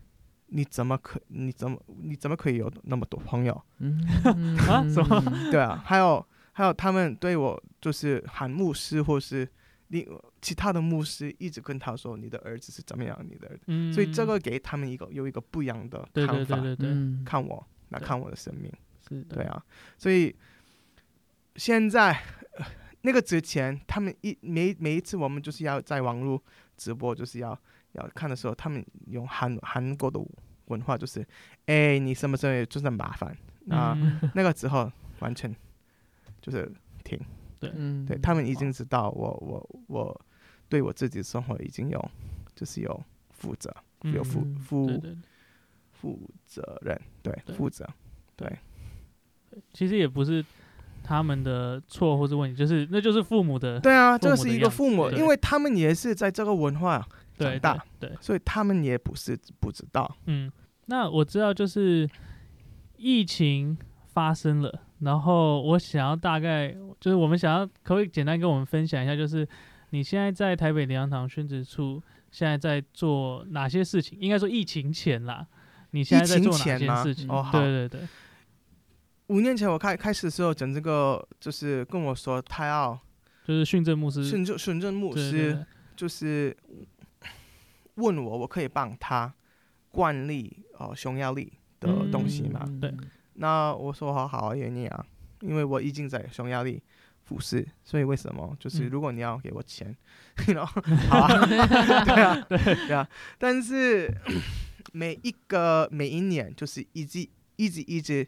你怎么可你怎么你怎么可以有那么多朋友？嗯。啊？什么？嗯对啊，还有还有他们对我就是喊牧师或是另其他的牧师一直跟他说你的儿子是怎么样，你的儿子，嗯，所以这个给他们一个有一个不一样的看法，对对对对，嗯，看我来看我的生命，是，对啊，所以现在。呃那个之前，他们一每每一次我们就是要在网络直播，就是要要看的时候，他们用韩韩国的文化，就是，哎，你什么时候就是很麻烦，那、嗯。那个时候完全就是停，嗯，对他们已经知道我我我对我自己的生活已经有就是有负责，有负嗯负对对，负责任，对对负责，对其实也不是他们的错或是问题，就是那就是父母的，对啊，父这是一个父母，因为他们也是在这个文化长大，对对，所以他们也不是不知道，嗯，那我知道就是疫情发生了，然后我想要大概就是我们想要可不可以简单跟我们分享一下，就是你现在在台北林洋堂宣职处现在在做哪些事情？应该说疫情前啦，你现在在做哪些事情？哦好对对对，五年前我开开始的时候，整这个就是跟我说他要就是训政牧师，训政训政牧对对师对就是问我，我可以帮他惯例哦匈牙利的东西嘛？嗯对那我说好好啊，愿意啊，因为我已经在匈牙利服侍，所以为什么？就是嗯。如果你要给我钱，然后 好啊，对啊，对。啊，但是每一个每一年就是一直一直一直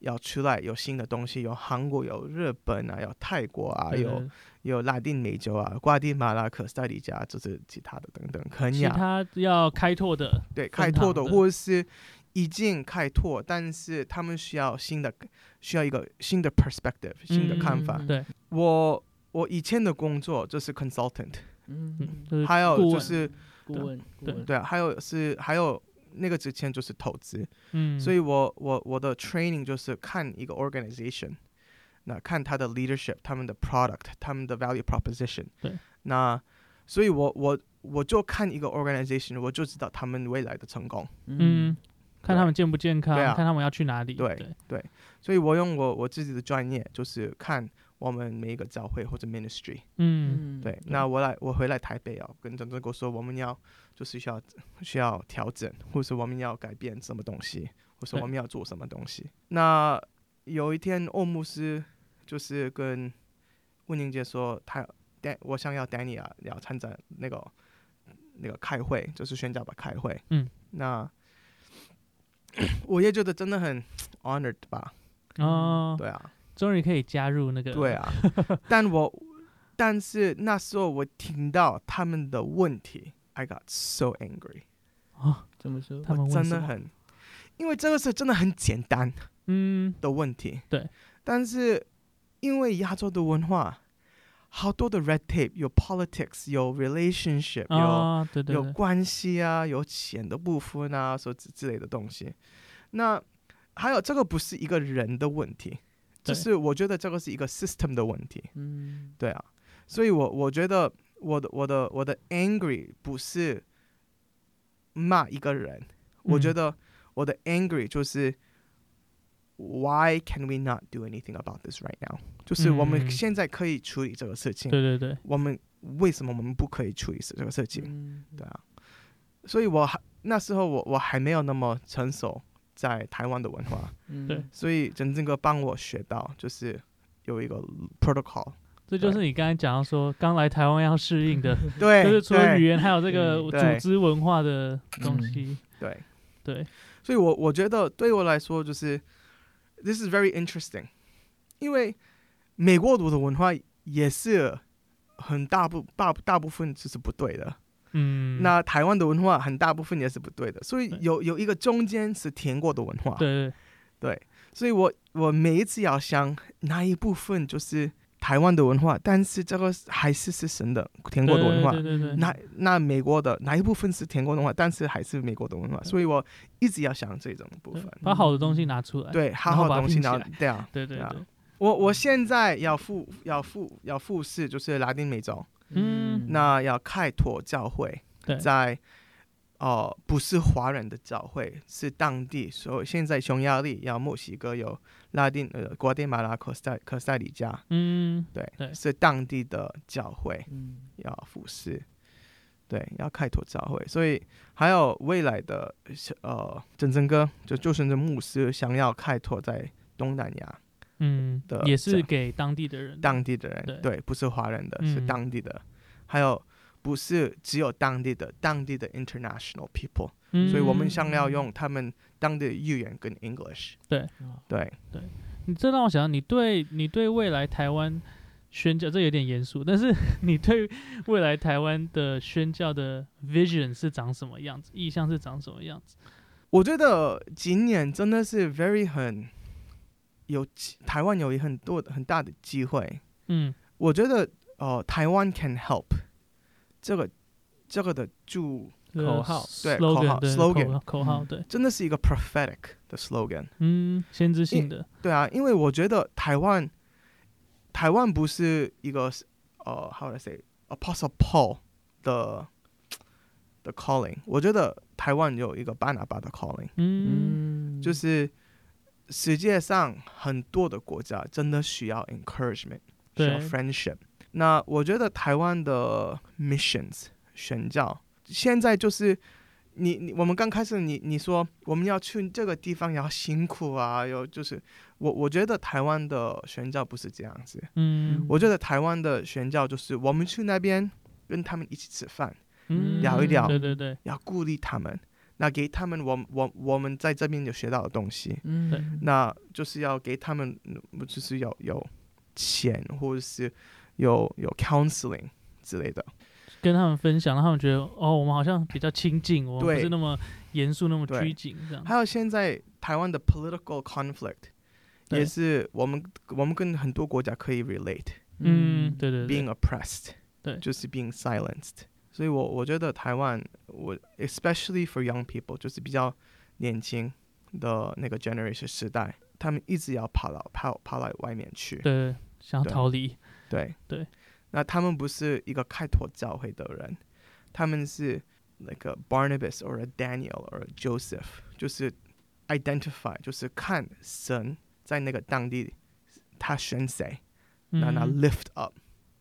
要出来有新的东西，有韩国，有日本啊，有泰国啊，有有拉丁美洲啊，瓜地马拉、科斯达黎加，就是其他的等等，肯其亚，他要开拓的，对，开拓的或者是已经开拓，但是他们需要新的，需要一个新的 perspective，新的看法。嗯对，我我以前的工作就是 consultant，嗯嗯，就是还有就是顾问，顾对问，对。啊，还有是还有那个之前就是投资，嗯，所以我我我的 training 就是看一个 organization，那看他的 leadership，他们的 product，他们的 value proposition。对。那所以我我我就看一个 organization，我就知道他们未来的成功。嗯，看他们健不健康，啊。看他们要去哪里，对对，所以我用我我自己的专业，就是看我们每一个教会或者 ministry。嗯，对，那我来我回来台北哦，跟郑正国说，我们要就是需要需要调整，或者是我们要改变什么东西，或是我们要做什么东西。那有一天，欧姆斯就是跟温宁杰说，他丹我想要 Danny 啊，要参加那个那个开会，就是宣教吧开会。嗯，那我也觉得真的很 honored 吧。哦，对啊，终于可以加入那个，对，啊，但我但是那时候我听到他们的问题，I got so angry，啊怎么说？他们我？真的很，因为这个是真的很简单嗯，的问题，对，但是因为亚洲的文化，好多的 red tape，有 politics，有 relationship，、啊，对对对，有有关系啊，有钱的部分啊，所之之类的东西。那还有这个不是一个人的问题，就是我觉得这个是一个 system 的问题。嗯。对啊，所以我我觉得我的我的我的 angry 不是骂一个人，我觉嗯得我的 angry 就是 why can we not do anything about this right now？就是我们嗯现在可以处理这个事情，对对对，我们为什么我们不可以处理这个事情？嗯对啊，所以我还那时候我我还没有那么成熟在台湾的文化，嗯。对。所以真正个帮我学到就是有一个 protocol，这就是你刚才讲到说刚来台湾要适应的，对，就是除了语言，还有这个组织文化的东西，对。对，所以我我觉得对我来说就是 this is very interesting，因为美国的文化也是很大部大大部分就是不对的，嗯，那台湾的文化很大部分也是不对的，所以有有一个中间是甜过的文化，对对，对，所以我我每一次要想哪一部分就是台湾的文化，但是这个还是是神的甜国的文化，对对对对，那那美国的哪一部分是甜国的文化，但是还是美国的文化，所以我一直要想这种部分。把好的东西拿出来，对，好好的东西，然后拼起来。对啊，对啊对对对，我我现在要复要复要复试，就是拉丁美洲，嗯。那要开拓教会对，在呃不是华人的教会，是当地，所以现在匈牙利、要墨西哥、有拉丁呃瓜地马拉、科斯泰科塞里加，嗯，对，对。是当地的教会嗯。要服侍，对，要开拓教会，所以还有未来的呃真真哥就就是这牧师想要开拓在东南亚嗯的，也是给当地的人，当地的人，对。对，不是华人的，是嗯。当地的，还有不是只有当地的，当地的 international people，、嗯。所以我们想要用他们当地的语言跟 English，对。对。对，你这让我想到，你对你对未来台湾宣教，这有点严肃，但是 你对未来台湾的宣教的 vision 是长什么样子，意向是长什么样子？我觉得今年真的是 very 很有机台湾有很多很大的机会，嗯。我觉得呃台湾 can help 这个这个的主口号对口号 slogan 口号对，真的是一个 prophetic 的 slogan。嗯，先知性的，对啊，因为我觉得台湾，台湾不是一个呃，how to say Apostle Paul 的的 calling，我觉得台湾有一个巴拿巴的 calling，嗯嗯，就是世界上很多的国家真的需要 encouragement，需要 friendship。那我觉得台湾的 missions 宣教，现在就是你你我们刚开始你你说我们要去这个地方要辛苦啊，有就是我我觉得台湾的宣教不是这样子，嗯。我觉得台湾的宣教就是我们去那边跟他们一起吃饭，嗯。聊一聊对对对，要鼓励他们，那给他们我我我们在这边有学到的东西，嗯。那就是要给他们，嗯就是有有钱或者是有有 counseling 之类的。跟他们分享，让他们觉得哦，我们好像比较亲近，我们不是那么严肃、那么拘谨这样。还有现在台湾的 political conflict 也是我们我们跟很多国家可以 relate 嗯，对对对 being oppressed，对就是 being silenced。所以我我觉得台湾我 especially for young people 就是比较年轻的那个 generation 时代，他们一直要跑到跑跑到外面去。对，想要逃离，对。对，那他们不是一个开拓教会的人，他们是那个 Barnabas or a Daniel or a Joseph，就是 identify，就是看神在那个当地他选谁，那那嗯 lift up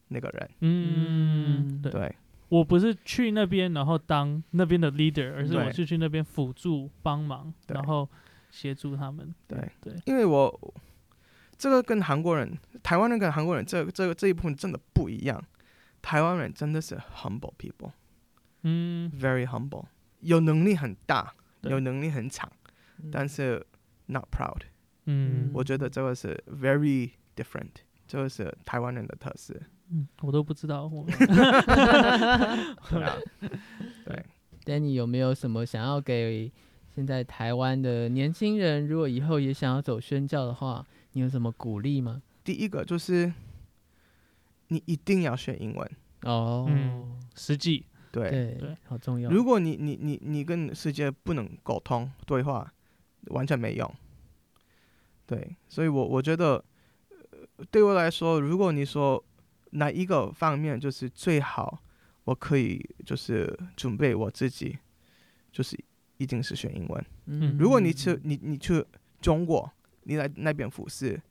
那个人，嗯，对，对。我不是去那边然后当那边的 leader，而是我是去那边辅助帮忙，然后协助他们。对。对，因为我这个跟韩国人、台湾人跟韩国人这这个这一部分真的不一样，台湾人真的是 humble people。嗯，very humble，有能力很大，有能力很强，但是 not proud。嗯，我觉得这个是 very different，这个是台湾人的特色。嗯，我都不知道，对啊，对，Danny 有没有什么想要给现在台湾的年轻人，如果以后也想要走宣教的话，你有什么鼓励吗？第一个就是你一定要学英文。哦，嗯实际，对，对对好重要。如果你你你你跟世界不能沟通对话，完全没用。对，所以我我觉得，呃对我来说，如果你说哪一个方面就是最好，我可以就是准备我自己，就是一定是学英文。嗯如果你去你你去中国，你来那边服侍，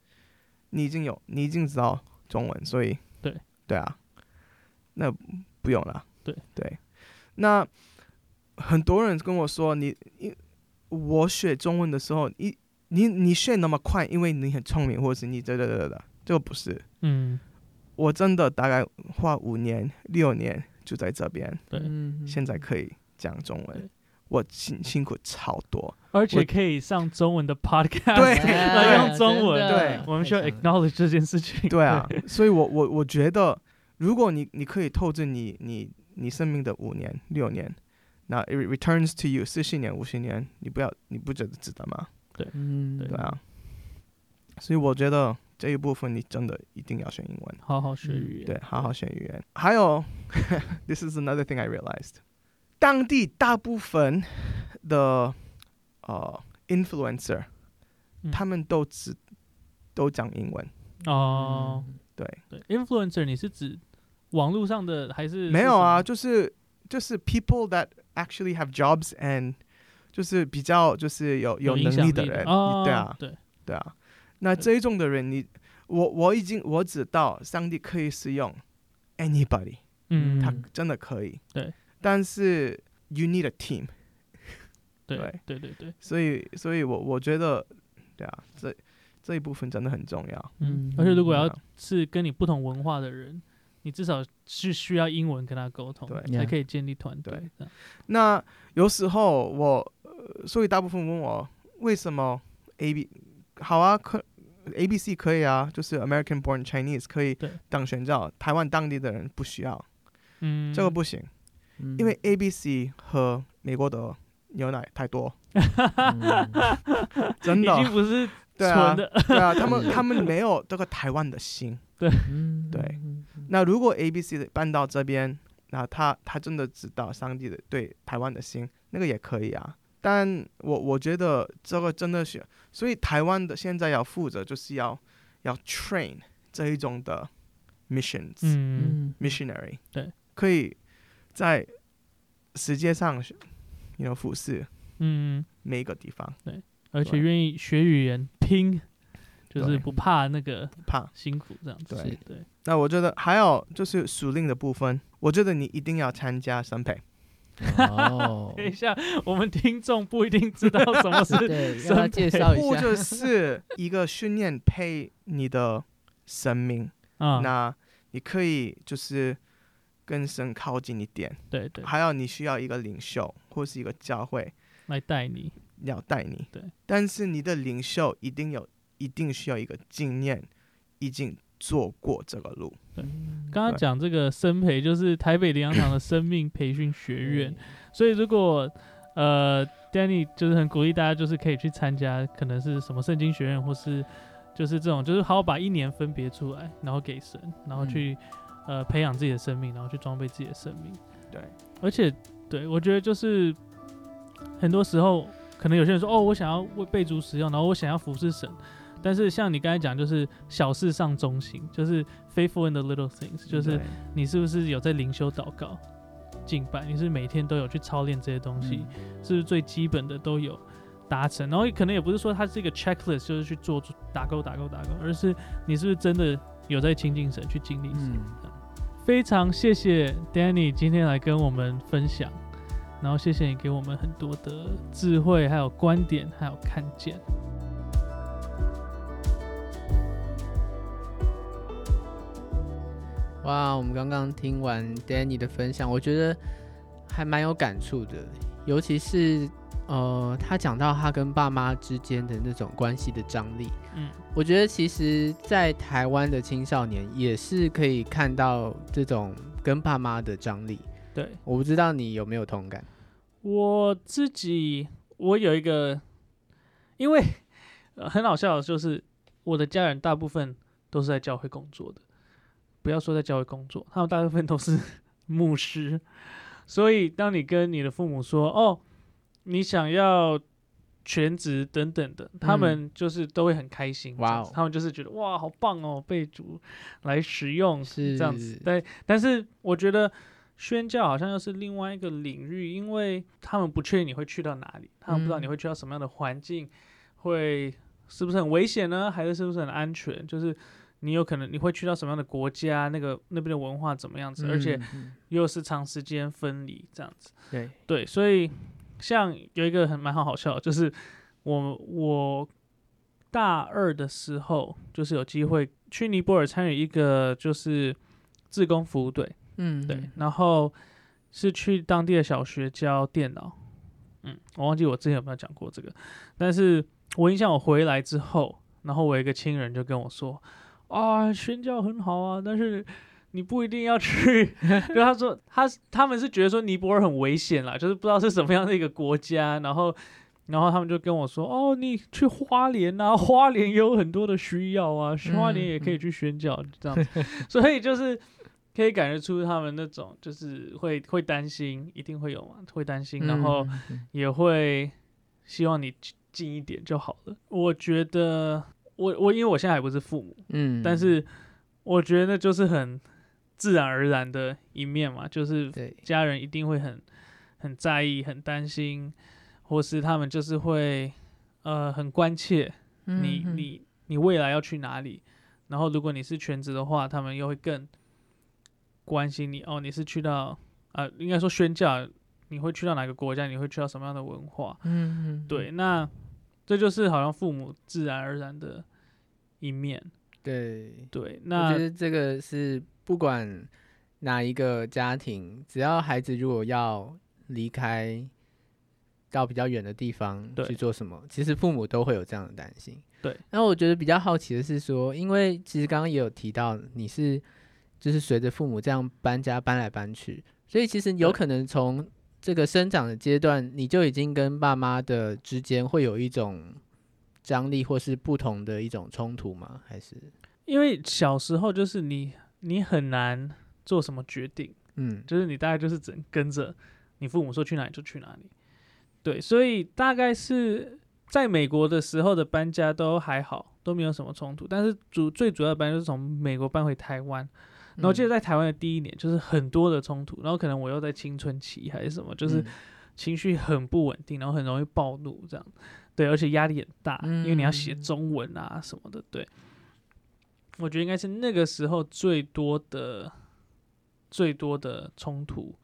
你已经有你已经知道中文，所以对对啊，那不用了。对对，那很多人跟我说，你因我学中文的时候，你你你学那么快，因为你很聪明，或者是你这这这这，这个不是。嗯，我真的大概花五年六年就在这边，对嗯现在可以讲中文对，我辛辛苦超多。而且可以上中文的 podcast，对来用中文，对我们需要 acknowledge 这件事情。对啊，所以我我我觉得，如果你你可以透支你你你生命的五年六年，那 it returns to you 四十年五十年，你不要你不觉得值得吗？对。嗯，对啊，所以我觉得这一部分你真的一定要学英文，好好学语言，对，好好学语言。还有，this is another thing I realized，当地大部分的呃 influencer，、嗯。他们都只都讲英文，哦，对。对，influencer 你是指网络上的还是没有啊，就是就是 people that actually have jobs and 就是比较就是有有能力的人，哦，对啊，对，对啊。那这一种的人，你我我已经我知道上帝可以使用 anybody，嗯，他嗯真的可以。对。但是 you need a team，对对对对对，所以所以我我觉得，对啊，这这一部分真的很重要。嗯嗯，而且如果要是跟你不同文化的人，你至少是需要英文跟他沟通，对才可以建立团队对。那有时候我，呃所以大部分问我为什么 A B 好啊，可 A B C 可以啊，就是 American born Chinese 可以对当选照，台湾当地的人不需要，嗯，这个不行，嗯。因为 A B C 和美国的牛奶太多，嗯。真的。已，经不是对啊纯的，对啊，他们 他们没有这个台湾的心。对。那如果 A B C 的搬到这边，那他他真的知道上帝的对台湾的心，那个也可以啊。但我我觉得这个真的是，所以台湾的现在要负责就是要要 train 这一种的 missions、missionary，对，可以在世界上 know 服侍嗯，每一个地方，对而且愿意学语言拼，就是不怕那个不怕。辛苦这样子。对。对，那我觉得还有就是属灵的部分，我觉得你一定要参加审培。哦，等一下，我们听众不一定知道什么是 对，生要介绍一下，或者是一个训练配你的生命，啊，那你可以就是跟神靠近一点。对对，还有你需要一个领袖或是一个教会来带你，要带你。对，但是你的领袖一定有，一定需要一个经验，已经做过这个路。对刚刚讲这个生培，就是台北灵粮堂的生命培训学院，所以如果呃，Danny 就是很鼓励大家，就是可以去参加，可能是什么圣经学院，或是就是这种，就是好好把一年分别出来，然后给神，然后去、呃培养自己的生命，然后去装备自己的生命。对，而且对我觉得就是很多时候，可能有些人说，哦，我想要为备足使用，然后我想要服侍神。但是像你刚才讲，就是小事上忠心，就是 faithful in the little things，就是你是不是有在灵修祷告、敬拜？你是每天都有去操练这些东西？是不是最基本的都有达成？然后可能也不是说它是一个 checklist，就是去做打勾打勾打勾，而是你是不是真的有在亲近神，去经历神？嗯非常谢谢 Danny 今天来跟我们分享，然后谢谢你给我们很多的智慧，还有观点，还有看见。哇，我们刚刚听完 Danny 的分享，我觉得还蛮有感触的，尤其是呃，他讲到他跟爸妈之间的那种关系的张力，嗯，我觉得其实，在台湾的青少年也是可以看到这种跟爸妈的张力。对。我不知道你有没有同感？我自己，我有一个，因为、呃、很好笑的就是我的家人大部分都是在教会工作的，不要说在教会工作，他们大部分都是 牧师，所以当你跟你的父母说哦，你想要全职等等的，他们就是都会很开心，哇哦他们就是觉得哇好棒哦，被主来使用是这样子，对，但是我觉得。宣教好像又是另外一个领域，因为他们不确定你会去到哪里，他们不知道你嗯会去到什么样的环境，会是不是很危险呢，还是是不是很安全？就是你有可能你会去到什么样的国家，那个那边的文化怎么样子，而且又是长时间分离这样子。对，对，所以像有一个很蛮好好笑，就是我我大二的时候，就是有机会去尼泊尔参与一个就是自工服务队。嗯，对，然后是去当地的小学教电脑，嗯，我忘记我之前有没有讲过这个，但是我印象我回来之后，然后我一个亲人就跟我说，啊，宣教很好啊，但是你不一定要去，就他说他他们是觉得说尼泊尔很危险啦，就是不知道是什么样的一个国家，然后。然后他们就跟我说：“哦，你去花莲啊，花莲也有很多的需要啊，花莲也可以嗯去宣教这样子。所以就是可以感觉出他们那种就是会会担心，一定会有嘛，会担心，然后也会希望你近一点就好了。我觉得我我因为我现在还不是父母，嗯，但是我觉得那就是很自然而然的一面嘛，就是，家人一定会很很在意、很担心，或是他们就是会呃很关切你嗯你你未来要去哪里。然后如果你是全职的话，他们又会更关心你哦，你是去到呃应该说宣教，你会去到哪个国家，你会去到什么样的文化？嗯嗯，对，那这就是好像父母自然而然的一面。对，对，那我那觉得这个是不管哪一个家庭，只要孩子如果要离开到比较远的地方去做什么，其实父母都会有这样的担心。对，那我觉得比较好奇的是说，因为其实刚刚也有提到你是就是随着父母这样搬家搬来搬去，所以其实有可能从这个生长的阶段，你就已经跟爸妈的之间会有一种张力或是不同的一种冲突吗？还是因为小时候就是你你很难做什么决定。嗯就是你大概就是只能跟着你父母说去哪里就去哪里。对，所以大概是在美国的时候的搬家都还好，都没有什么冲突。但是主最主要的搬家就是从美国搬回台湾，然后我记得在台湾的第一年就是很多的冲突，然后可能我又在青春期还是什么，就是嗯情绪很不稳定，然后很容易暴怒这样。对，而且压力很大，因为你要写嗯中文啊什么的。对，我觉得应该是那个时候最多的、最多的冲突。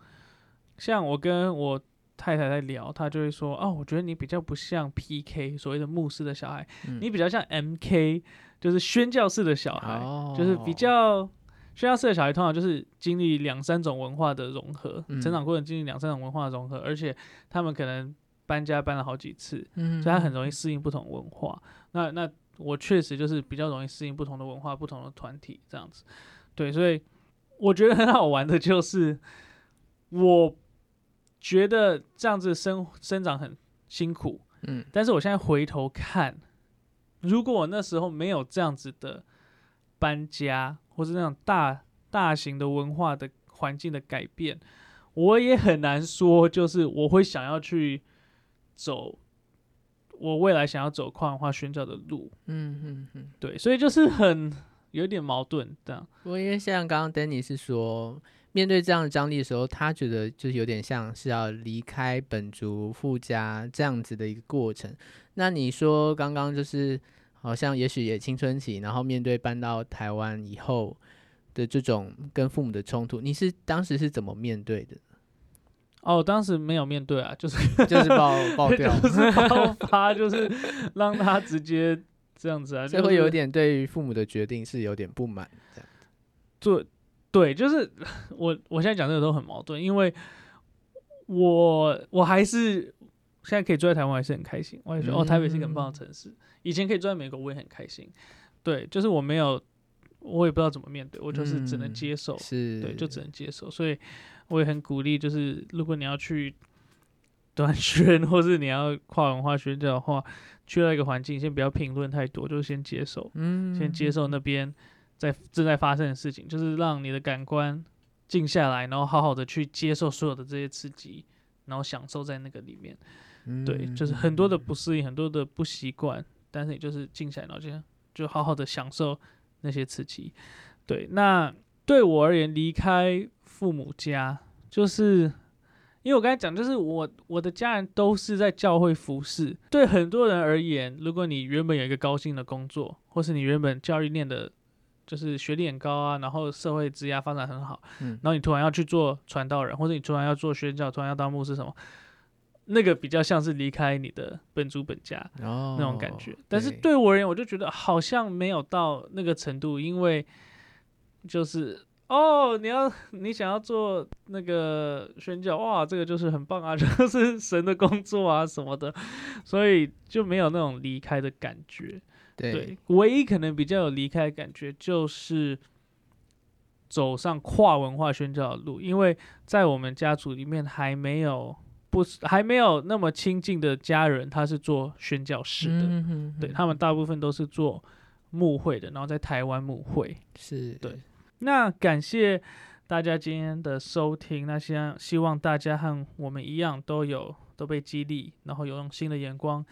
像我跟我太太在聊，她就会说：“哦，我觉得你比较不像 PK 所谓的牧师的小孩，嗯你比较像 MK，就是宣教式的小孩，哦就是比较宣教士的小孩，通常就是经历两三种文化的融合，嗯成长过程经历两三种文化的融合，而且他们可能搬家搬了好几次，嗯所以他很容易适应不同文化。那那我确实就是比较容易适应不同的文化、不同的团体这样子。对，所以我觉得很好玩的就是，我觉得这样子生生长很辛苦，嗯但是我现在回头看，如果我那时候没有这样子的搬家，或是那种大大型的文化的环境的改变，我也很难说，就是我会想要去走我未来想要走跨文化宣教的路。嗯嗯嗯。对，所以就是很有点矛盾这样。不过因为像刚刚 Danny 是说，面对这样的张力的时候，他觉得就是有点像是要离开本族富家这样子的一个过程。那你说刚刚就是好像也许也青春期，然后面对搬到台湾以后的这种跟父母的冲突，你是当时是怎么面对的？哦，当时没有面对啊，就是 就是爆爆掉，就是爆发，就是让他直接这样子啊，所以会有就是点对于父母的决定是有点不满，这样。对对，就是 我我现在讲这个都很矛盾，因为我我还是现在可以住在台湾，还是很开心。我也觉得、哦，台北是一个很棒的城市。以前可以住在美国，我也很开心。对，就是我没有，我也不知道怎么面对，我就是只能嗯接受。是，对，就只能接受。所以我也很鼓励，就是如果你要去短 宣，或是你要跨文化宣教的话，去到一个环境，先不要评论太多，就先接受，嗯，先接受那边在正在发生的事情，就是让你的感官静下来，然后好好的去接受所有的这些刺激，然后享受在那个里面。对，就是很多的嗯不适应，很多的不习惯，但是你就是静下来，然后就就好好的享受那些刺激。对，那对我而言，离开父母家，就是因为我刚才讲，就是我我的家人都是在教会服侍。对很多人而言，如果你原本有一个高薪的工作，或是你原本教育念的，就是学历很高啊，然后社会职业发展很好，嗯然后你突然要去做传道人，或者你突然要做宣教，突然要当牧师什么，那个比较像是离开你的本族本家哦那种感觉。但是对我而言，我就觉得好像没有到那个程度，因为就是哦，你要你想要做那个宣教，哇，这个就是很棒啊，就是神的工作啊什么的，所以就没有那种离开的感觉。对对，唯一可能比较有离开的感觉就是走上跨文化宣教的路，因为在我们家族里面还没有不是还没有那么亲近的家人，他是做宣教师的，嗯哼哼对他们大部分都是做牧会的，然后在台湾牧会。是对那感谢大家今天的收听，那希望希望大家和我们一样都有都被激励，然后有用新的眼光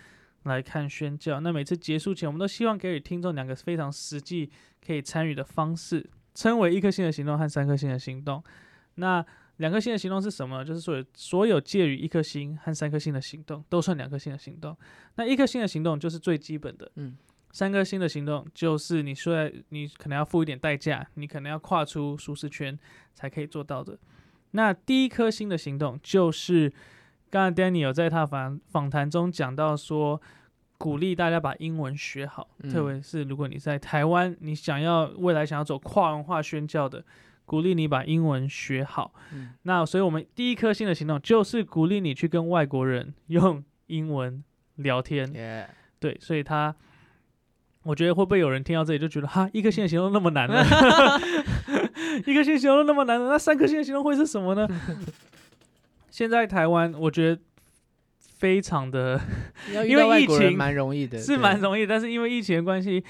来看宣教。那每次结束前，我们都希望给予听众两个非常实际可以参与的方式。称为一颗星的行动和三颗星的行动。那两颗星的行动是什么？就是所有所有介于一颗星和三颗星的行动都算两颗星的行动。那一颗星的行动就是最基本的，嗯，三颗星的行动就是你说在你可能要付一点代价，你可能要跨出舒适圈才可以做到的。那第一颗星的行动就是刚刚 Danny 有在他访访谈中讲到说，鼓励大家把英文学好，嗯特别是如果你在台湾，你想要未来想要走跨文化宣教的，鼓励你把英文学好。嗯那所以我们第一颗星的行动就是鼓励你去跟外国人用英文聊天。对，所以他，我觉得会不会有人听到这里就觉得哈，一颗星的行动那么难呢？一颗星的行动那么难呢？那三颗星的行动会是什么呢？现在台湾，我觉得非常的因为疫情蛮容易的，是蛮容易，但是因为疫情的关系，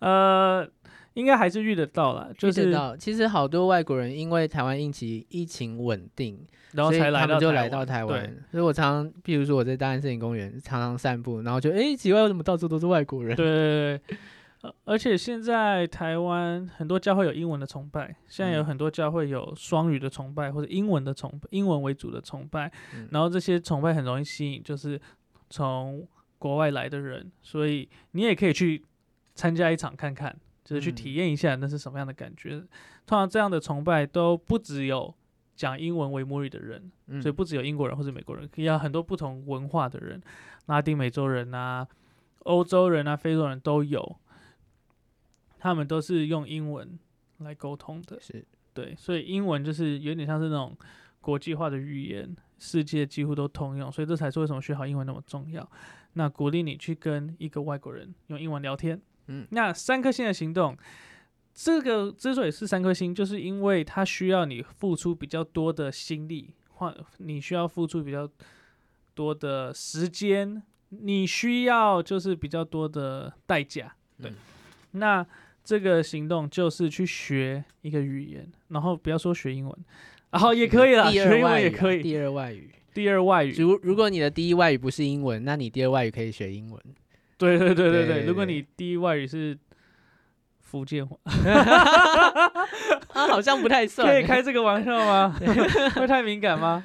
呃，应该还是遇得到啦，就是到。其实好多外国人因为台湾疫情疫情稳定，所以然后才来他们就来到台湾到台湾。所以我常常，譬如说我在大安森林公园常常散步，然后就诶奇怪，为什么到处都是外国人？对对对对，呃而且现在台湾很多教会有英文的崇拜，现在有嗯很多教会有双语的崇拜或者英文的崇英文为主的崇拜，嗯然后这些崇拜很容易吸引就是从国外来的人，所以你也可以去参加一场看看，就是去嗯体验一下那是什么样的感觉。通常这样的崇拜都不只有讲英文为母语的人，嗯所以不只有英国人或者美国人，也有很多不同文化的人，拉丁美洲人啊、欧洲人啊、非洲人都有，他们都是用英文来沟通的。是对，所以英文就是有点像是那种国际化的语言，世界几乎都通用，所以这才是为什么学好英文那么重要。那鼓励你去跟一个外国人用英文聊天。嗯那三颗星的行动，这个之所以是三颗星，就是因为它需要你付出比较多的心力，或你需要付出比较多的时间，你需要就是比较多的代价。对，嗯那这个行动就是去学一个语言，然后不要说学英文，然 后也可以了，第学英文也可以，第二外语。第二外语。如如果你的第一外语不是英文，那你第二外语可以学英文。对对对对对对，如果你第一外语是福建话，啊，好像不太算。可以开这个玩笑吗？会太敏感吗？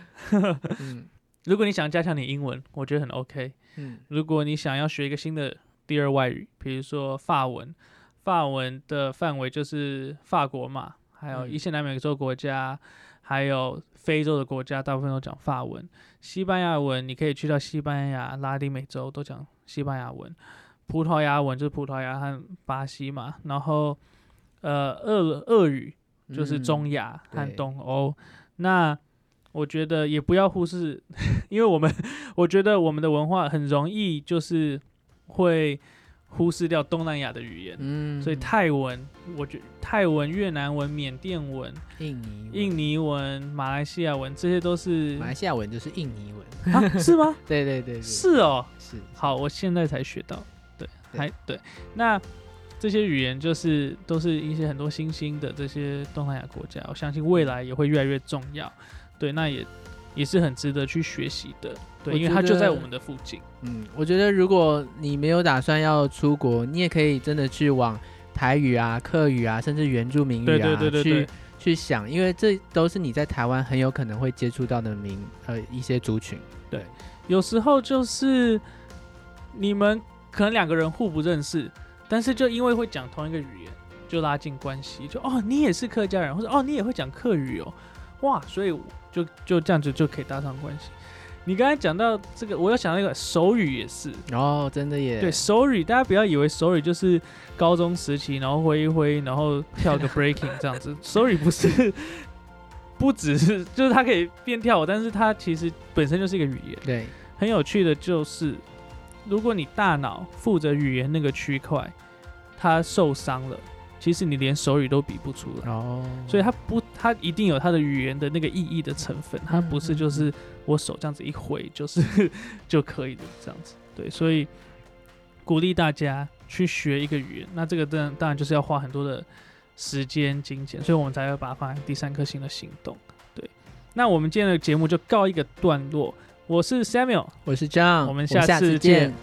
嗯如果你想加强你英文，我觉得很 OK。嗯如果你想要学一个新的第二外语，比如说法文，法文的范围就是法国嘛，还有嗯一些南美洲国家，还有非洲的国家，大部分都讲法文。西班牙文你可以去到西班牙、拉丁美洲都讲西班牙文。葡萄牙文就是葡萄牙和巴西嘛，然后呃俄俄语就是嗯中亚和东欧。那我觉得也不要忽视，因为我们 我觉得我们的文化很容易就是会忽视掉东南亚的语言，嗯。所以泰文，我觉泰文、越南文、缅甸文、印尼文。印尼文、马来西亚文，这些都是马来西亚文就是印尼文。啊，是吗？对对对对，是哦，是好，我现在才学到，对，对。还对，那这些语言就是都是一些很多新兴的这些东南亚国家，我相信未来也会越来越重要，对，那也也是很值得去学习的，对，因为它就在我们的附近，嗯，我觉得如果你没有打算要出国，你也可以真的去往台语啊、客语啊，甚至原住民语啊，对对对对对去去想，因为这都是你在台湾很有可能会接触到的民呃一些族群。对有时候就是你们可能两个人互不认识，但是就因为会讲同一个语言，就拉近关系。就哦，你也是客家人，或者哦，你也会讲客语哦，哇，所以就就这样子就可以搭上关系。你刚才讲到这个，我又想到一个手语也是，哦，真的耶，对手语，大家不要以为手语就是高中时期，然后挥一挥，然后跳个 breaking 这样子。手语不是，不只是就是它可以变跳舞，但是它其实本身就是一个语言。对，很有趣的就是，如果你大脑负责语言那个区块，它受伤了，其实你连手语都比不出来。哦，所以它不，它一定有它的语言的那个意义的成分，它不是就是我手这样子一挥就是 就可以的这样子。对，所以鼓励大家去学一个语言，那这个当然当然就是要花很多的时间、金钱，所以我们才会把它放在第三颗星的行动。对，那我们今天的节目就告一个段落。我是 Samuel，我是 John，我们下下次见见。